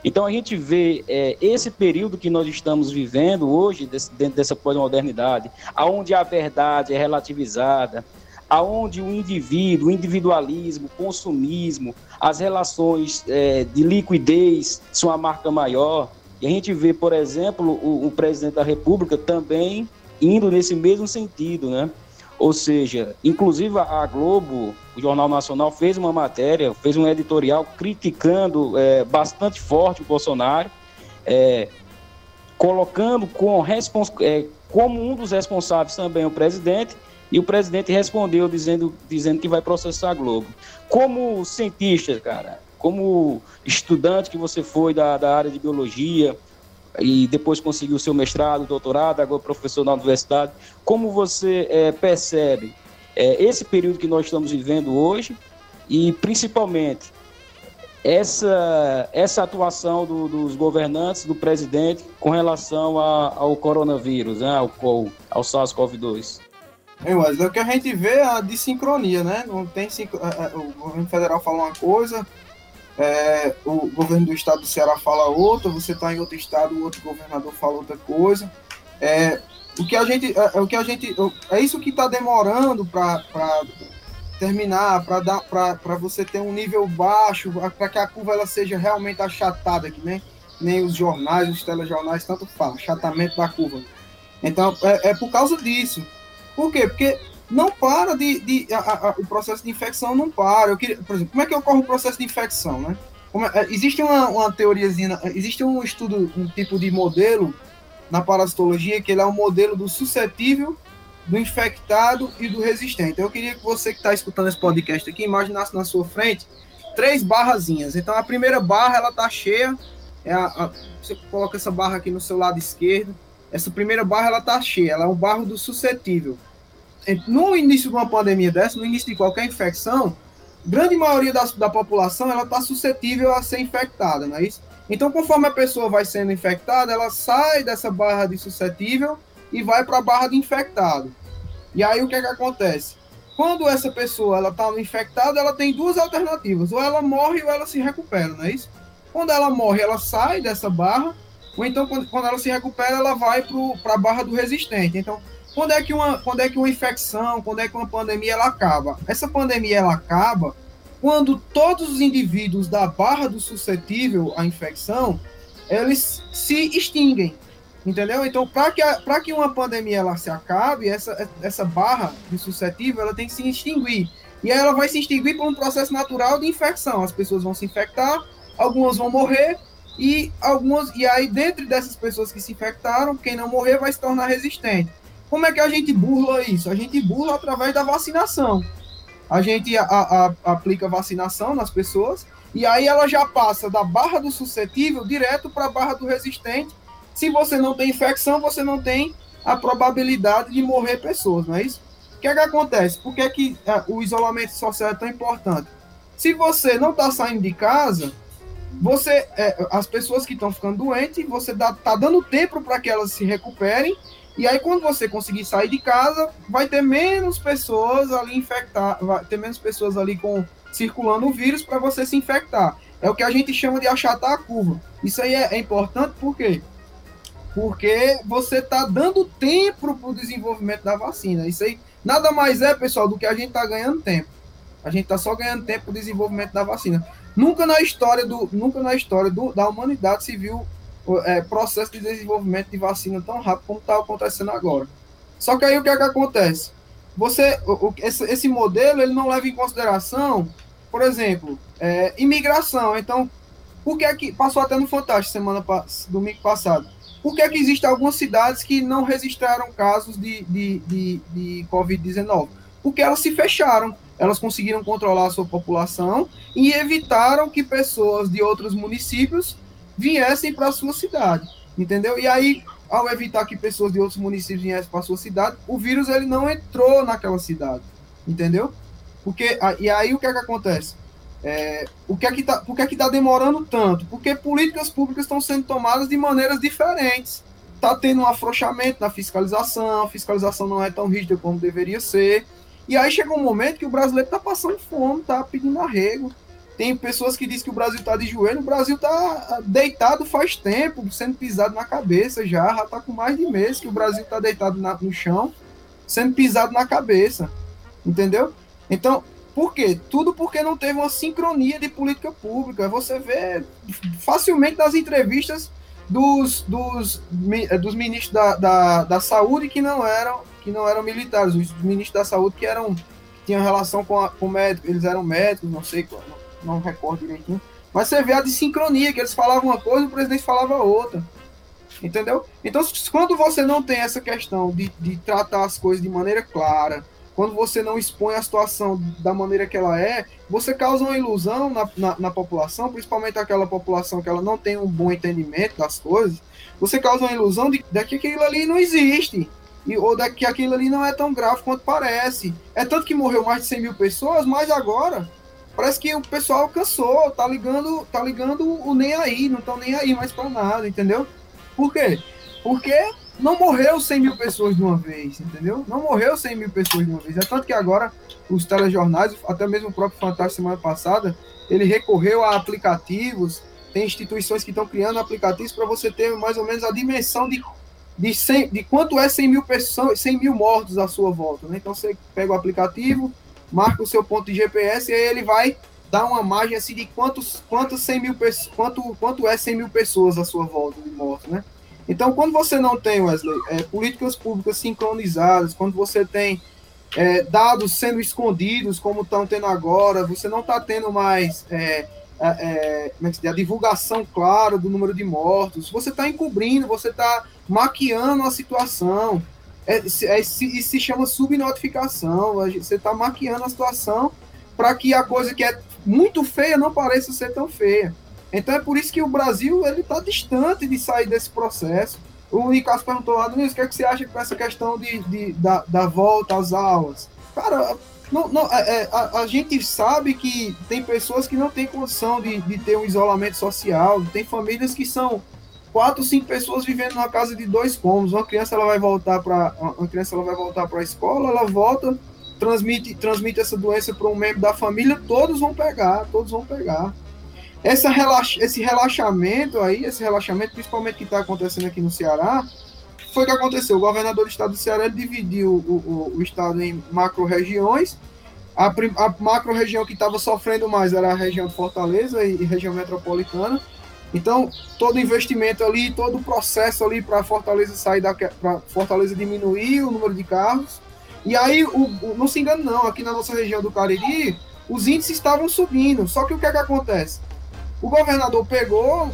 Então a gente vê é, esse período que nós estamos vivendo hoje, desse, dentro dessa pós-modernidade, aonde a verdade é relativizada, aonde o indivíduo, o individualismo, o consumismo, as relações é, de liquidez são a marca maior. E a gente vê, por exemplo, o, o presidente da República também indo nesse mesmo sentido, né? Ou seja, inclusive a Globo, o Jornal Nacional, fez uma matéria, fez um editorial criticando é, bastante forte o Bolsonaro, é, colocando com é, como um dos responsáveis também o presidente, e o presidente respondeu dizendo, dizendo que vai processar a Globo. Como cientista, cara, como estudante que você foi da, da área de biologia, e depois conseguiu seu mestrado, doutorado, agora professor na universidade. Como você é, percebe é, esse período que nós estamos vivendo hoje e principalmente essa, essa atuação do, dos governantes, do presidente, com relação a, ao coronavírus, né, ao, ao SARS-CoV-2? Mas é o que a gente vê é a dissincronia, né? Não tem o governo federal fala uma coisa, é, o governo do estado do Ceará fala outra, você está em outro estado, o outro governador fala outra coisa. É, o que a gente, é, é o que a gente, é isso que está demorando para terminar, para dar, para você ter um nível baixo, para que a curva ela seja realmente achatada, que nem, nem os jornais, os telejornais tanto falam, achatamento da curva. Então é, é por causa disso. Por quê? Porque não para de. de a, a, o processo de infecção não para. Eu queria, por exemplo, como é que ocorre o processo de infecção, né? É, existe uma, uma teoriazinha, existe um estudo, um tipo de modelo na parasitologia que ele é um modelo do suscetível, do infectado e do resistente. Eu queria que você que está escutando esse podcast aqui imaginasse na sua frente três barrazinhas. Então a primeira barra ela tá cheia, é a, a, você coloca essa barra aqui no seu lado esquerdo. Essa primeira barra ela tá cheia, ela é um barro do suscetível no início de uma pandemia dessa, no início de qualquer infecção, grande maioria da, da população ela está suscetível a ser infectada, não é isso? Então, conforme a pessoa vai sendo infectada, ela sai dessa barra de suscetível e vai para a barra de infectado. E aí o que é que acontece? Quando essa pessoa ela está infectada, ela tem duas alternativas: ou ela morre ou ela se recupera, não é isso? Quando ela morre, ela sai dessa barra, ou então quando, quando ela se recupera, ela vai para a barra do resistente. Então, quando é que uma, quando é que uma infecção, quando é que uma pandemia ela acaba? Essa pandemia ela acaba quando todos os indivíduos da barra do suscetível à infecção, eles se extinguem. Entendeu? Então, para que, para que uma pandemia ela se acabe, essa, essa barra de suscetível ela tem que se extinguir. E ela vai se extinguir por um processo natural de infecção. As pessoas vão se infectar, algumas vão morrer, e algumas e aí dentro dessas pessoas que se infectaram, quem não morrer vai se tornar resistente. Como é que a gente burla isso? A gente burla através da vacinação. A gente a, a, aplica vacinação nas pessoas e aí ela já passa da barra do suscetível direto para a barra do resistente. Se você não tem infecção, você não tem a probabilidade de morrer pessoas, não é isso? O que é que acontece? Por que, é que é, o isolamento social é tão importante? Se você não está saindo de casa, você é, as pessoas que estão ficando doentes, você está dando tempo para que elas se recuperem e aí, quando você conseguir sair de casa, vai ter menos pessoas ali infectar, vai ter menos pessoas ali com circulando o vírus para você se infectar. É o que a gente chama de achatar a curva. Isso aí é, é importante por quê? Porque você está dando tempo para o desenvolvimento da vacina. Isso aí nada mais é, pessoal, do que a gente está ganhando tempo. A gente está só ganhando tempo para o desenvolvimento da vacina. Nunca na história, do, nunca na história do, da humanidade se viu é, processo de desenvolvimento de vacina tão rápido como está acontecendo agora. Só que aí o que é que acontece? Você, o, esse, esse modelo ele não leva em consideração, por exemplo, é, imigração. Então, por que é que passou até no Fantástico semana domingo passado? Por que é que existem algumas cidades que não registraram casos de, de, de, de Covid-19? Porque elas se fecharam, elas conseguiram controlar a sua população e evitaram que pessoas de outros municípios viessem para a sua cidade, entendeu? E aí, ao evitar que pessoas de outros municípios viessem para a sua cidade, o vírus ele não entrou naquela cidade, entendeu? Porque e aí o que é que acontece? É, o que é que tá, por que é que está demorando tanto? Porque políticas públicas estão sendo tomadas de maneiras diferentes. Está tendo um afrouxamento na fiscalização, a fiscalização não é tão rígida como deveria ser. E aí chega um momento que o brasileiro está passando fome, está pedindo arrego, tem pessoas que dizem que o Brasil está de joelho, o Brasil está deitado faz tempo, sendo pisado na cabeça já, já está com mais de mês que o Brasil está deitado na, no chão, sendo pisado na cabeça, entendeu? Então, por quê? Tudo porque não teve uma sincronia de política pública. Você vê facilmente nas entrevistas dos, dos, dos ministros da, da, da saúde que não eram que não eram militares, os ministros da saúde que eram tinham relação com, a, com médicos, eles eram médicos, não sei, não, não recordo direitinho. Mas você vê a sincronia que eles falavam uma coisa e o presidente falava outra. Entendeu? Então, quando você não tem essa questão de, de tratar as coisas de maneira clara, quando você não expõe a situação da maneira que ela é, você causa uma ilusão na, na, na, população, principalmente aquela população que ela não tem um bom entendimento das coisas, você causa uma ilusão de, de que aquilo ali não existe, e, ou de que aquilo ali não é tão grave quanto parece. É tanto que morreu mais de 100 mil pessoas, mas agora parece que o pessoal cansou, tá ligando, tá ligando o nem aí, não estão nem aí mais para nada, entendeu? Por quê? Porque não morreu 100 mil pessoas de uma vez, entendeu? Não morreu 100 mil pessoas de uma vez. É tanto que agora os telejornais, até mesmo o próprio Fantástico semana passada, ele recorreu a aplicativos, tem instituições que estão criando aplicativos para você ter mais ou menos a dimensão de, de, 100, de quanto é 100 mil, pessoas, 100 mil mortos à sua volta. Né? Então você pega o aplicativo, marca o seu ponto de GPS e aí ele vai dar uma margem assim de quantos, quantos 100 mil, quanto, quanto é 100 mil pessoas à sua volta de mortos, né? Então, quando você não tem, Wesley, é, políticas públicas sincronizadas, quando você tem é, dados sendo escondidos, como estão tendo agora, você não está tendo mais é, é, é a divulgação clara do número de mortos, você está encobrindo, você está maquiando a situação. É, é, isso se chama subnotificação. Você está maquiando a situação para que a coisa que é muito feia não pareça ser tão feia. Então é por isso que o Brasil ele está distante de sair desse processo. O Nicasso perguntou lá, Nunes, o que, é que você acha com essa questão de, de da, da, volta às aulas? Cara, não, não, é, é, a, a, gente sabe que tem pessoas que não têm condição de, de ter um isolamento social, tem famílias que são quatro, cinco pessoas vivendo numa casa de dois cômodos. Uma criança ela vai voltar para uma criança ela vai voltar para a escola, ela volta, transmite transmite essa doença para um membro da família, todos vão pegar, todos vão pegar. Essa esse relaxamento aí, esse relaxamento, principalmente que está acontecendo aqui no Ceará, foi o que aconteceu. O governador do estado do Ceará dividiu o, o, o estado em macro-regiões. A, a macro-região que estava sofrendo mais era a região de Fortaleza e, e região metropolitana. Então, todo investimento ali, todo o processo ali para Fortaleza sair da para Fortaleza diminuir o número de carros. E aí, o, o, não se engane não, aqui na nossa região do Cariri, os índices estavam subindo. Só que o que, é que acontece? O governador pegou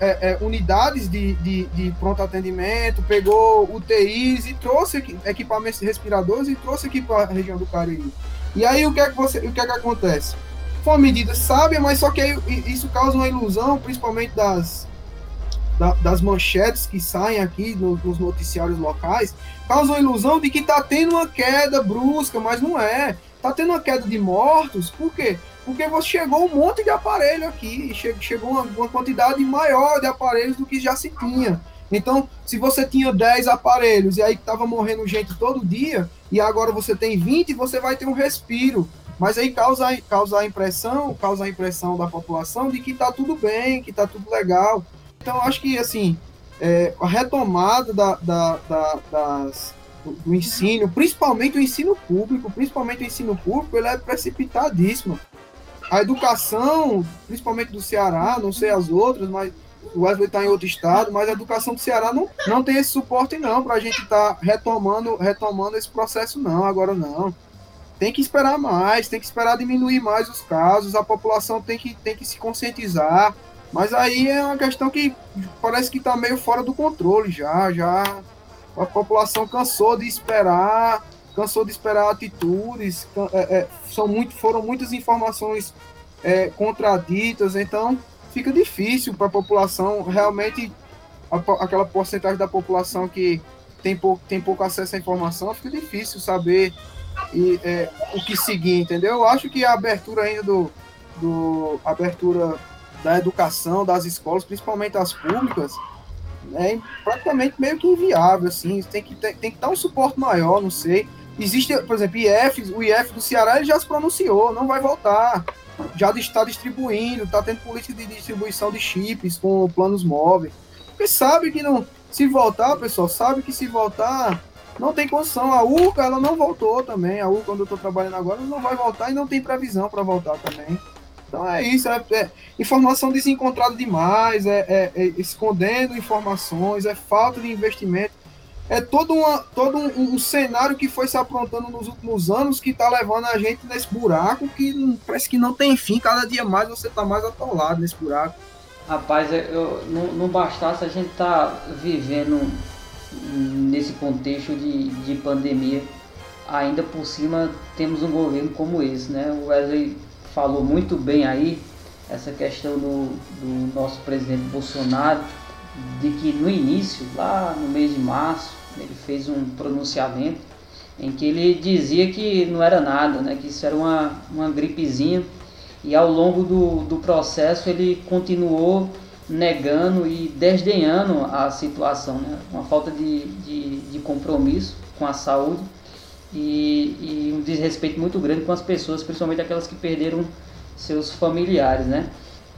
é, é, unidades de, de, de, pronto atendimento, pegou UTIs e trouxe equipamentos respiradores e trouxe aqui para a região do Cariri. E aí o que é que, você, o que, é que acontece? Uma medida sábia, mas só que isso causa uma ilusão, principalmente das, da, das manchetes que saem aqui no, nos noticiários locais, causa uma ilusão de que está tendo uma queda brusca, mas não é. Está tendo uma queda de mortos, por quê? porque você chegou um monte de aparelho aqui, chegou uma, uma quantidade maior de aparelhos do que já se tinha. Então, se você tinha 10 aparelhos e aí estava morrendo gente todo dia, e agora você tem 20, você vai ter um respiro. Mas aí causa, causa a impressão, causa a impressão da população de que está tudo bem, que está tudo legal. Então, acho que assim, é, a retomada da, da, da, das, do, do, ensino, principalmente o ensino público, principalmente o ensino público, ele é precipitadíssimo a educação, principalmente do Ceará, não sei as outras, mas o Wesley está em outro estado, mas a educação do Ceará não, não tem esse suporte não para a gente estar tá retomando, retomando esse processo não, agora não. Tem que esperar mais, tem que esperar diminuir mais os casos, a população tem que, tem que se conscientizar, mas aí é uma questão que parece que está meio fora do controle já, já a população cansou de esperar cansou de esperar atitudes, é, é, são muito, foram muitas informações é, contraditas, então fica difícil para a população, realmente, a, aquela porcentagem da população que tem pouco, tem pouco acesso à informação, fica difícil saber e, é, o que seguir, entendeu? Eu acho que a abertura ainda do, do abertura da educação, das escolas, principalmente as públicas, é praticamente meio que inviável, assim, tem que, tem, tem que dar um suporte maior, não sei. Existe, por exemplo, IF, o IF do Ceará ele já se pronunciou, não vai voltar. Já está distribuindo, está tendo política de distribuição de chips com planos móveis. Porque sabe que não. Se voltar, pessoal, sabe que se voltar, não tem condição. A URCA, ela não voltou também. A URCA, onde eu estou trabalhando agora, não vai voltar e não tem previsão para voltar também. Então é isso, é, é informação desencontrada demais, é, é, é, escondendo informações, é falta de investimento. É todo, uma, todo um, um, cenário que foi se aprontando nos últimos anos que está levando a gente nesse buraco que parece que não tem fim. Cada dia mais você está mais atolado nesse buraco. Rapaz, eu, não, não bastasse a gente tá vivendo nesse contexto de, de pandemia, ainda por cima temos um governo como esse, né? O Wesley falou muito bem aí essa questão do, do nosso presidente Bolsonaro, de que no início, lá no mês de março, ele fez um pronunciamento em que ele dizia que não era nada, né? que isso era uma, uma gripezinha, e ao longo do, do processo ele continuou negando e desdenhando a situação, né? uma falta de, de, de compromisso com a saúde e, e, um desrespeito muito grande com as pessoas, principalmente aquelas que perderam seus familiares, né?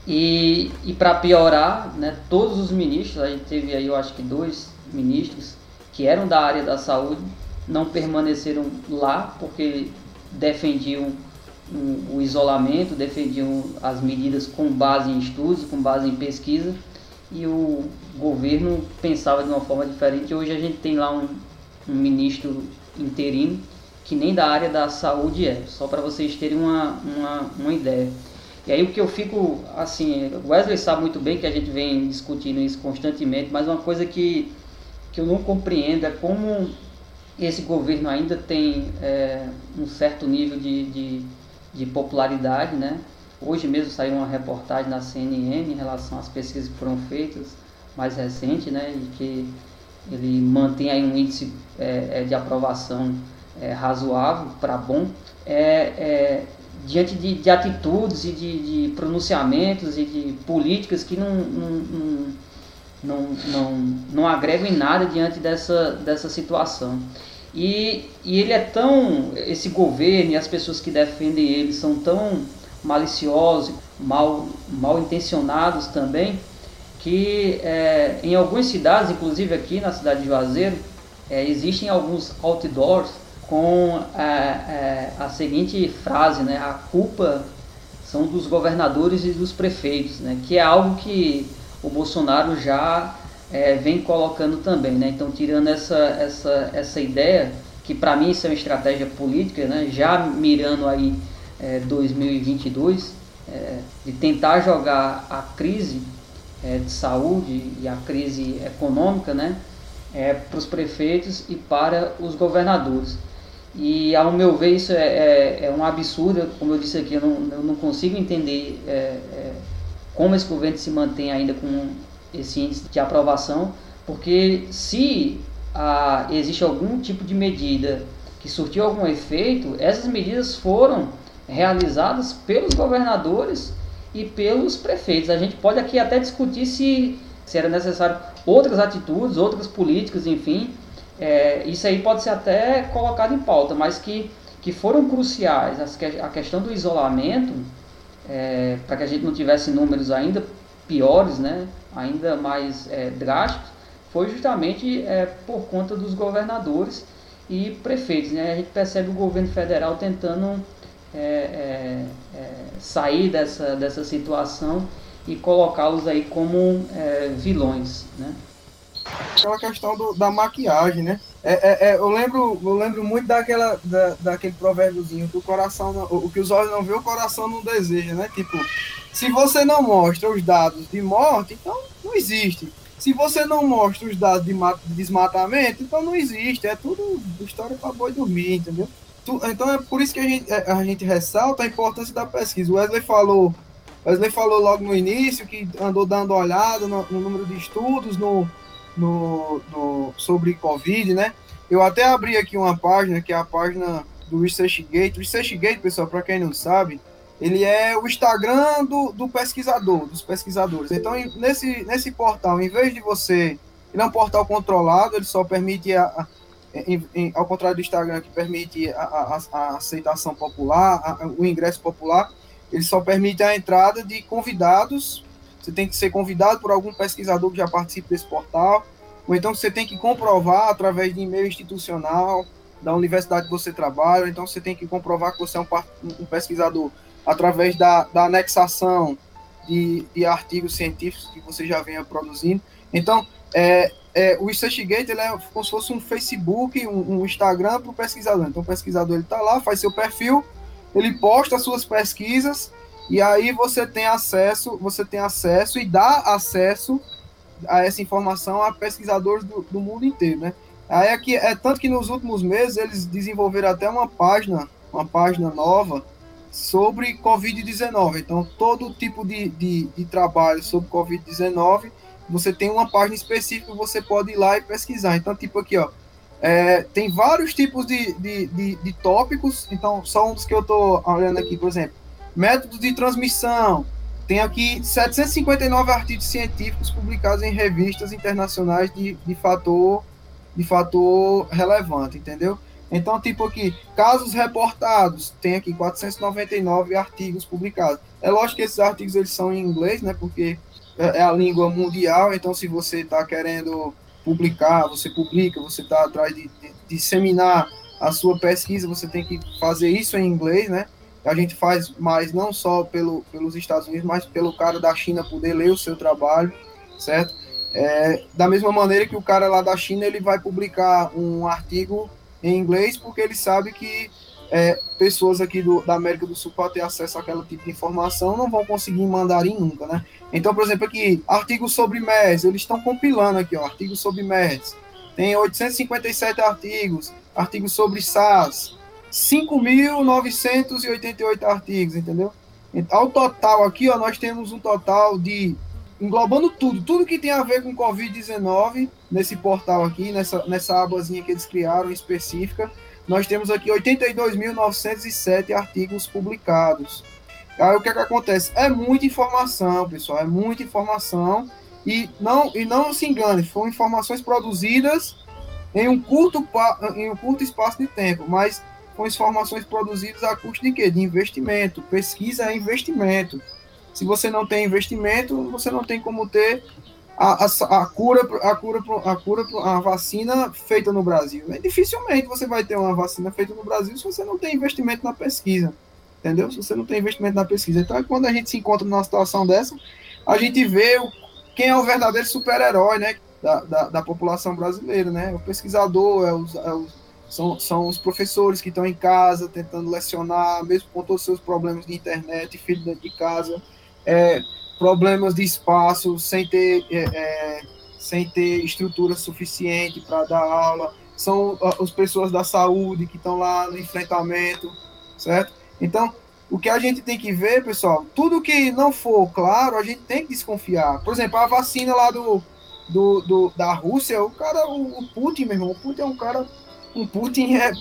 E, e para piorar, né, todos os ministros, a gente teve aí eu acho que dois ministros que eram da área da saúde, não permaneceram lá porque defendiam o, o isolamento, defendiam as medidas com base em estudos, com base em pesquisa, e o governo pensava de uma forma diferente. Hoje a gente tem lá um, um ministro interino que nem da área da saúde é, só para vocês terem uma, uma, uma ideia. E aí o que eu fico, assim, Wesley sabe muito bem que a gente vem discutindo isso constantemente, mas uma coisa que, que eu não compreendo é como esse governo ainda tem é, um certo nível de, de, de, popularidade, né? Hoje mesmo saiu uma reportagem na CNN em relação às pesquisas que foram feitas mais recentes, né? E que ele mantém aí um índice é, é de aprovação é, razoável para bom, é, é, diante de, de, atitudes e de, de, pronunciamentos e de políticas que não, não, não, não, não, não agregam em nada diante dessa, dessa situação. E, e ele é tão, esse governo e as pessoas que defendem ele são tão maliciosos, mal, mal intencionados também, que é, em algumas cidades, inclusive aqui na cidade de Juazeiro, é, existem alguns outdoors com a, é, a, a, seguinte frase, né? A culpa são dos governadores e dos prefeitos, né? Que é algo que o Bolsonaro já é, vem colocando também, né? Então, tirando essa, essa, essa ideia, que para mim isso é uma estratégia política, né? Já mirando aí é, 2022, é, de tentar jogar a crise é, de saúde e a crise econômica, né, é, para os prefeitos e para os governadores. E, ao meu ver, isso é, é, é um absurdo, como eu disse aqui, eu não, eu não consigo entender é, é, como esse governo se mantém ainda com esse índice de aprovação, porque se ah, existe algum tipo de medida que surtiu algum efeito, essas medidas foram realizadas pelos governadores e pelos prefeitos. A gente pode aqui até discutir se, se era necessário outras atitudes, outras políticas, enfim. É, isso aí pode ser até colocado em pauta, mas que, que foram cruciais. A questão do isolamento, é, para que a gente não tivesse números ainda piores, né, ainda mais é, drásticos, foi justamente é, por conta dos governadores e prefeitos. Né? A gente percebe o governo federal tentando é, é, é, sair dessa, dessa situação e colocá-los aí como é, vilões, né? Aquela questão do, da maquiagem, né? É, é, eu, lembro, eu lembro muito daquela, da, daquele provérbiozinho que o coração, não, o que os olhos não vê, o coração não deseja, né? Tipo, se você não mostra os dados de morte, então não existe. Se você não mostra os dados de desmatamento, então não existe. É tudo história para boi dormir, entendeu? então é por isso que a gente, é, a gente ressalta a importância da pesquisa. O Wesley falou, Wesley falou logo no início que andou dando olhada no, no número de estudos no, no, no, sobre Covid, né? Eu até abri aqui uma página, que é a página do ResearchGate. ResearchGate, pessoal, para quem não sabe, ele é o Instagram do, do pesquisador, dos pesquisadores. Então, nesse, nesse portal, em vez de você... Ele é um portal controlado, ele só permite a, em, em, ao contrário do Instagram, que permite a, a, a aceitação popular, o ingresso popular, ele só permite a entrada de convidados. Você tem que ser convidado por algum pesquisador que já participe desse portal, ou então você tem que comprovar através de e-mail institucional da universidade que você trabalha, então você tem que comprovar que você é um, um pesquisador através da, da anexação de, de artigos científicos que você já venha produzindo. Então, é, é, o ResearchGate ele é como se fosse um Facebook, um, um Instagram para o pesquisador. Então, o pesquisador está lá, faz seu perfil, ele posta as suas pesquisas e aí você tem acesso, você tem acesso e dá acesso a essa informação a pesquisadores do, do mundo inteiro, né? Aí aqui é tanto que nos últimos meses eles desenvolveram até uma página, uma página nova sobre Covid-19. Então, todo tipo de, de, de trabalho sobre Covid-19, você tem uma página específica que você pode ir lá e pesquisar. Então, tipo aqui, ó, é, tem vários tipos de, de, de, de, tópicos. Então, só um dos que eu estou olhando aqui, por exemplo, métodos de transmissão. Tem aqui 759 artigos científicos publicados em revistas internacionais de, de fator de fator relevante, entendeu? Então, tipo aqui, casos reportados, tem aqui 499 artigos publicados. É lógico que esses artigos eles são em inglês, né? Porque é, é a língua mundial, então se você está querendo publicar, você publica, você está atrás de, de, disseminar a sua pesquisa, você tem que fazer isso em inglês, né? A gente faz mais não só pelo, pelos Estados Unidos, mas pelo cara da China poder ler o seu trabalho, certo? É, da mesma maneira que o cara lá da China ele vai publicar um artigo em inglês porque ele sabe que é, pessoas aqui do, da América do Sul para ter acesso àquele tipo de informação não vão conseguir em mandarim nunca, né? Então, por exemplo, aqui, artigos sobre MERS, eles estão compilando aqui, ó, artigos sobre MERS. Tem 857 artigos, artigos sobre SARS, 5.988 artigos, entendeu? Ao total aqui, ó, nós temos um total de englobando tudo, tudo que tem a ver com Covid-19 nesse portal aqui, nessa, nessa abazinha que eles criaram específica, nós temos aqui 82.907 artigos publicados. Aí o que, é que acontece? É muita informação, pessoal, é muita informação e não, e não se engane, foram informações produzidas em um curto, em um curto espaço de tempo, mas foram informações produzidas a custo de quê? De investimento. Pesquisa é investimento. Se você não tem investimento, você não tem como ter a, a, a cura, a cura, a cura, a vacina feita no Brasil. E dificilmente você vai ter uma vacina feita no Brasil se você não tem investimento na pesquisa, entendeu? Se você não tem investimento na pesquisa. Então, quando a gente se encontra numa situação dessa, a gente vê o, quem é o verdadeiro super-herói, né? Da, da, da, população brasileira, né? O pesquisador, é os, é os, são, são os professores que estão em casa tentando lecionar, mesmo com todos os seus problemas de internet, filho dentro de casa é, problemas de espaço, sem ter, é, é sem ter estrutura suficiente para dar aula, são as pessoas da saúde que estão lá no enfrentamento, certo? Então, o que a gente tem que ver, pessoal, tudo que não for claro, a gente tem que desconfiar. Por exemplo, a vacina lá do, do, do da Rússia, o cara, o, o Putin, meu irmão, o Putin é um cara, um Putin é,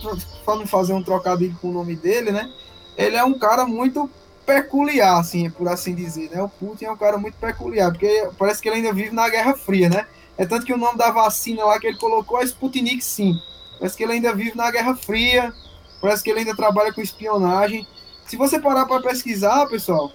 para não fazer um trocadilho com o nome dele, né? Ele é um cara muito peculiar, assim, por assim dizer, né? O Putin é um cara muito peculiar, porque parece que ele ainda vive na Guerra Fria, né? É tanto que o nome da vacina lá que ele colocou é Sputnik 5. Parece que ele ainda vive na Guerra Fria, parece que ele ainda trabalha com espionagem. Se você parar para pesquisar, pessoal,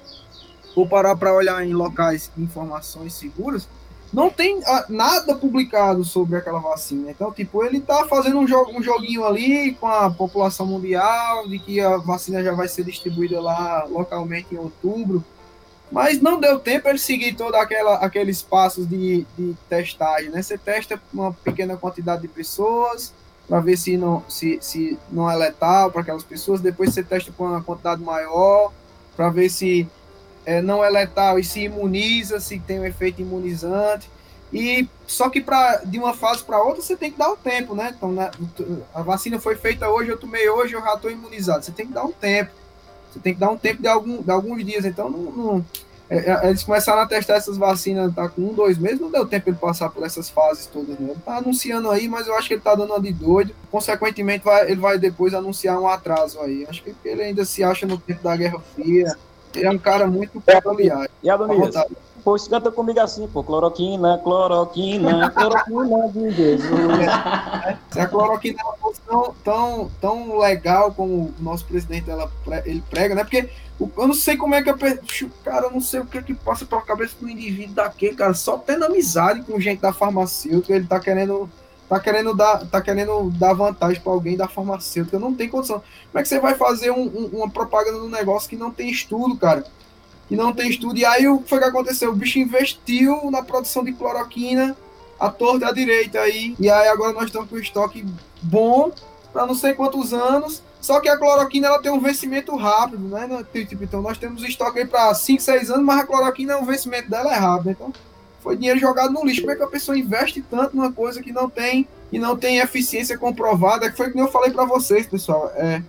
ou parar para olhar em locais informações seguras, não tem ah, nada publicado sobre aquela vacina. Então, tipo, ele tá fazendo um, jogo, um joguinho ali com a população mundial, de que a vacina já vai ser distribuída lá localmente em outubro. Mas não deu tempo ele seguir todos aqueles passos de, de testagem, né? Você testa uma pequena quantidade de pessoas para ver se não, se, se não é letal para aquelas pessoas. Depois você testa com uma quantidade maior para ver se é, não é letal e se imuniza, se tem um efeito imunizante. E só que para de uma fase para outra você tem que dar o um tempo, né? Então a vacina foi feita hoje, eu tomei hoje, eu já estou imunizado. Você tem que dar um tempo. Você tem que dar um tempo de, algum, de alguns dias. Então não, não é, é eles começaram a testar essas vacinas tá com um, dois meses, não deu tempo ele passar por essas fases todas. Né? Ele tá anunciando aí, mas eu acho que ele tá dando uma de doido. Consequentemente, vai, ele vai depois anunciar um atraso aí. Acho que ele ainda se acha no tempo da Guerra Fria ele é um cara muito peculiar. E Adonias? Pô, canta comigo assim, pô. Cloroquina, cloroquina, cloroquina de Jesus. Se a cloroquina fosse tão, tão, tão legal como o nosso presidente ela, ele prega, né? Porque eu não sei como é que eu. Cara, eu não sei o que, é que passa pela cabeça do indivíduo daquele, cara. Só tendo amizade com gente da farmacêutica, ele tá querendo tá querendo dar, tá querendo dar vantagem para alguém da farmacêutica. Não tem condição. Como é que você vai fazer um, um, uma propaganda do negócio que não tem estudo, cara? Que não tem estudo. E aí o que foi que aconteceu? O bicho investiu na produção de cloroquina a torta à direita aí. E aí agora nós estamos com estoque bom para não sei quantos anos. Só que a cloroquina ela tem um vencimento rápido, né? Tipo, então nós temos estoque aí para 5, 6 anos, mas a cloroquina, o vencimento dela é rápido. Então foi dinheiro jogado no lixo. Como é que a pessoa investe tanto numa coisa que não tem e não tem eficiência comprovada? Que foi que eu falei para vocês, pessoal. É,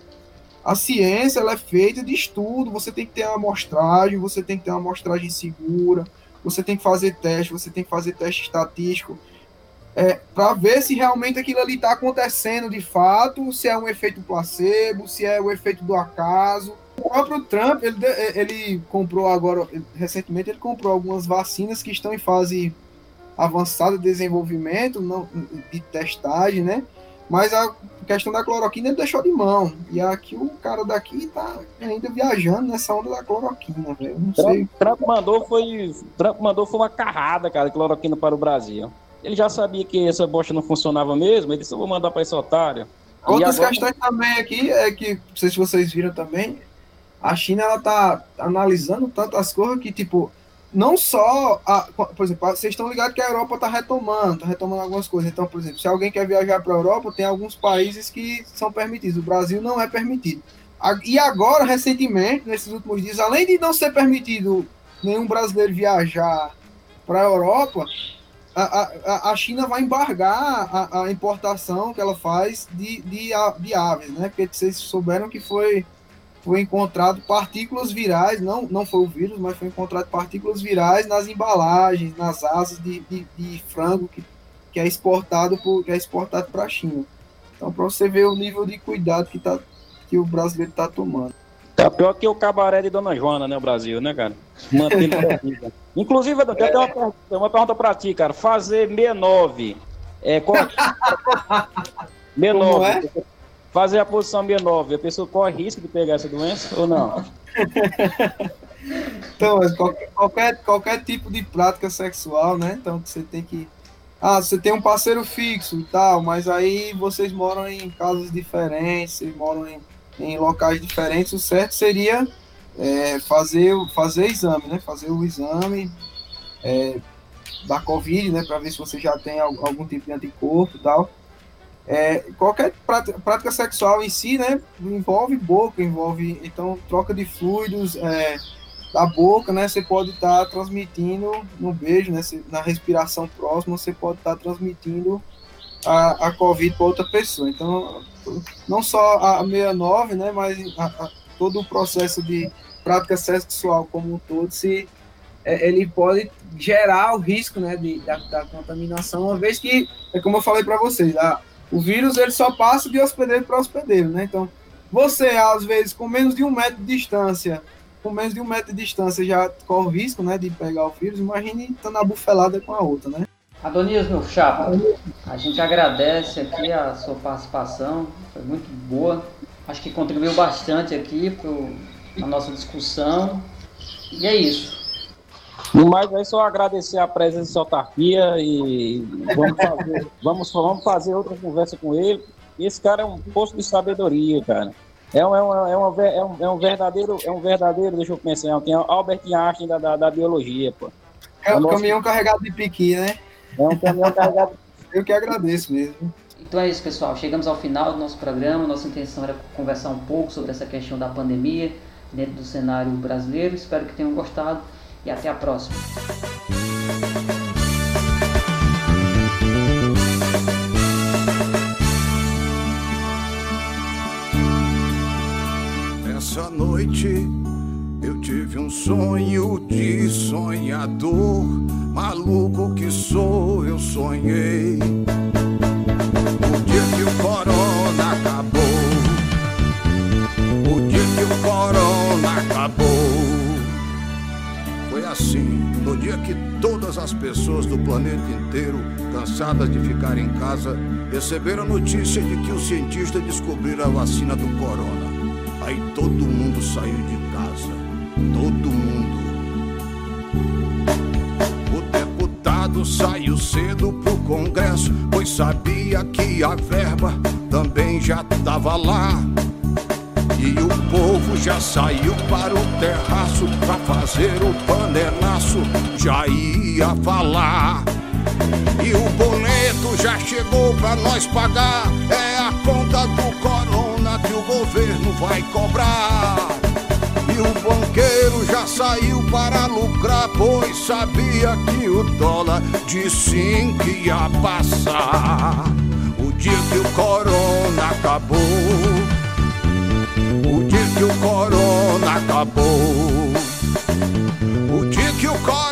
a ciência ela é feita de estudo. Você tem que ter uma amostragem, você tem que ter uma amostragem segura, você tem que fazer teste, você tem que fazer teste estatístico. É, para ver se realmente aquilo ali está acontecendo de fato, se é um efeito placebo, se é o efeito do acaso. O próprio Trump, ele, ele comprou agora, recentemente, ele comprou algumas vacinas que estão em fase avançada de desenvolvimento, não, de testagem, né? Mas a questão da cloroquina ele deixou de mão. E aqui o cara daqui tá ainda viajando nessa onda da cloroquina, velho. Não Trump, sei. Trump mandou foi, Trump mandou foi uma carrada, cara, de cloroquina para o Brasil. Ele já sabia que essa bosta não funcionava mesmo, ele disse, eu vou mandar para esse otário. Outras agora... questões também aqui é que, não sei se vocês viram também, a China ela tá analisando tantas coisas que, tipo, não só, a, por exemplo, vocês estão ligados que a Europa está retomando, está retomando algumas coisas. Então, por exemplo, se alguém quer viajar para a Europa, tem alguns países que são permitidos. O Brasil não é permitido. E agora, recentemente, nesses últimos dias, além de não ser permitido nenhum brasileiro viajar para a Europa, a, a, China vai embargar a, a, importação que ela faz de, de, de aves, né? Porque vocês souberam que foi foi encontrado partículas virais, não, não foi o vírus, mas foi encontrado partículas virais nas embalagens, nas asas de, de, de frango que, que é exportado por, que é exportado para a China. Então, para você ver o nível de cuidado que, tá, que o brasileiro está tomando. Tá pior que o cabaré de Dona Joana, né, o Brasil, né, cara? Mantendo Inclusive, eu tenho uma, pergunta, uma pergunta para ti, cara. Fazer 69. É, qual... 69. É? Fazer a posição 69, a pessoa corre risco de pegar essa doença ou não? então, qualquer, qualquer, qualquer tipo de prática sexual, né? Então você tem que. Ah, você tem um parceiro fixo e tal, mas aí vocês moram em casas diferentes, vocês moram em, em locais diferentes, o certo seria é, fazer, fazer exame, né? Fazer o exame é, da Covid, né? Para ver se você já tem algum tipo de anticorpo e tal. É, qualquer prática, prática, sexual em si, né, envolve boca, envolve então troca de fluidos é, da boca, né, você pode estar tá transmitindo no beijo, né, na respiração próxima, você pode estar tá transmitindo a, a COVID para outra pessoa. Então, não só a 69, né, mas a, a, todo o processo de prática sexual como um todo, se é, ele pode gerar o risco, né, de, da, da contaminação, uma vez que, é como eu falei para vocês, a, o vírus ele só passa de hospedeiro para hospedeiro, né? Então, você, às vezes, com menos de um metro de distância, com menos de um metro de distância, já corre o risco, né, de pegar o vírus. Imagine estando na bufelada com a outra, né? Adonias, meu chapa, a gente agradece aqui a sua participação, foi muito boa. Acho que contribuiu bastante aqui para a nossa discussão. E é isso. No mais, é só agradecer a presença de autarquia e vamos fazer, vamos, vamos fazer outra conversa com ele. Esse cara é um posto de sabedoria, cara. É um, é, um, é, um, é, um, é um verdadeiro, é um verdadeiro, deixa eu pensar, tem Albert Einstein da, da, da biologia, pô. É um caminhão carregado de piqui, né? É um caminhão carregado Eu que agradeço mesmo. Então é isso, pessoal. Chegamos ao final do nosso programa. Nossa intenção era conversar um pouco sobre essa questão da pandemia dentro do cenário brasileiro. Espero que tenham gostado e até a próxima. Essa noite eu tive um sonho de sonhador, maluco que sou, eu sonhei. Assim, no dia que todas as pessoas do planeta inteiro, cansadas de ficar em casa, receberam a notícia de que os cientistas descobriram a vacina do corona. Aí todo mundo saiu de casa. Todo mundo. O deputado saiu cedo pro Congresso pois sabia que a verba também já tava lá. E o povo já saiu para o terraço pra fazer o panelaço, já ia falar. E o boleto já chegou pra nós pagar, é a conta do corona que o governo vai cobrar. E o banqueiro já saiu para lucrar, pois sabia que o dólar de cinco ia passar. O dia que o corona acabou que o corona acabou. O dia que o corona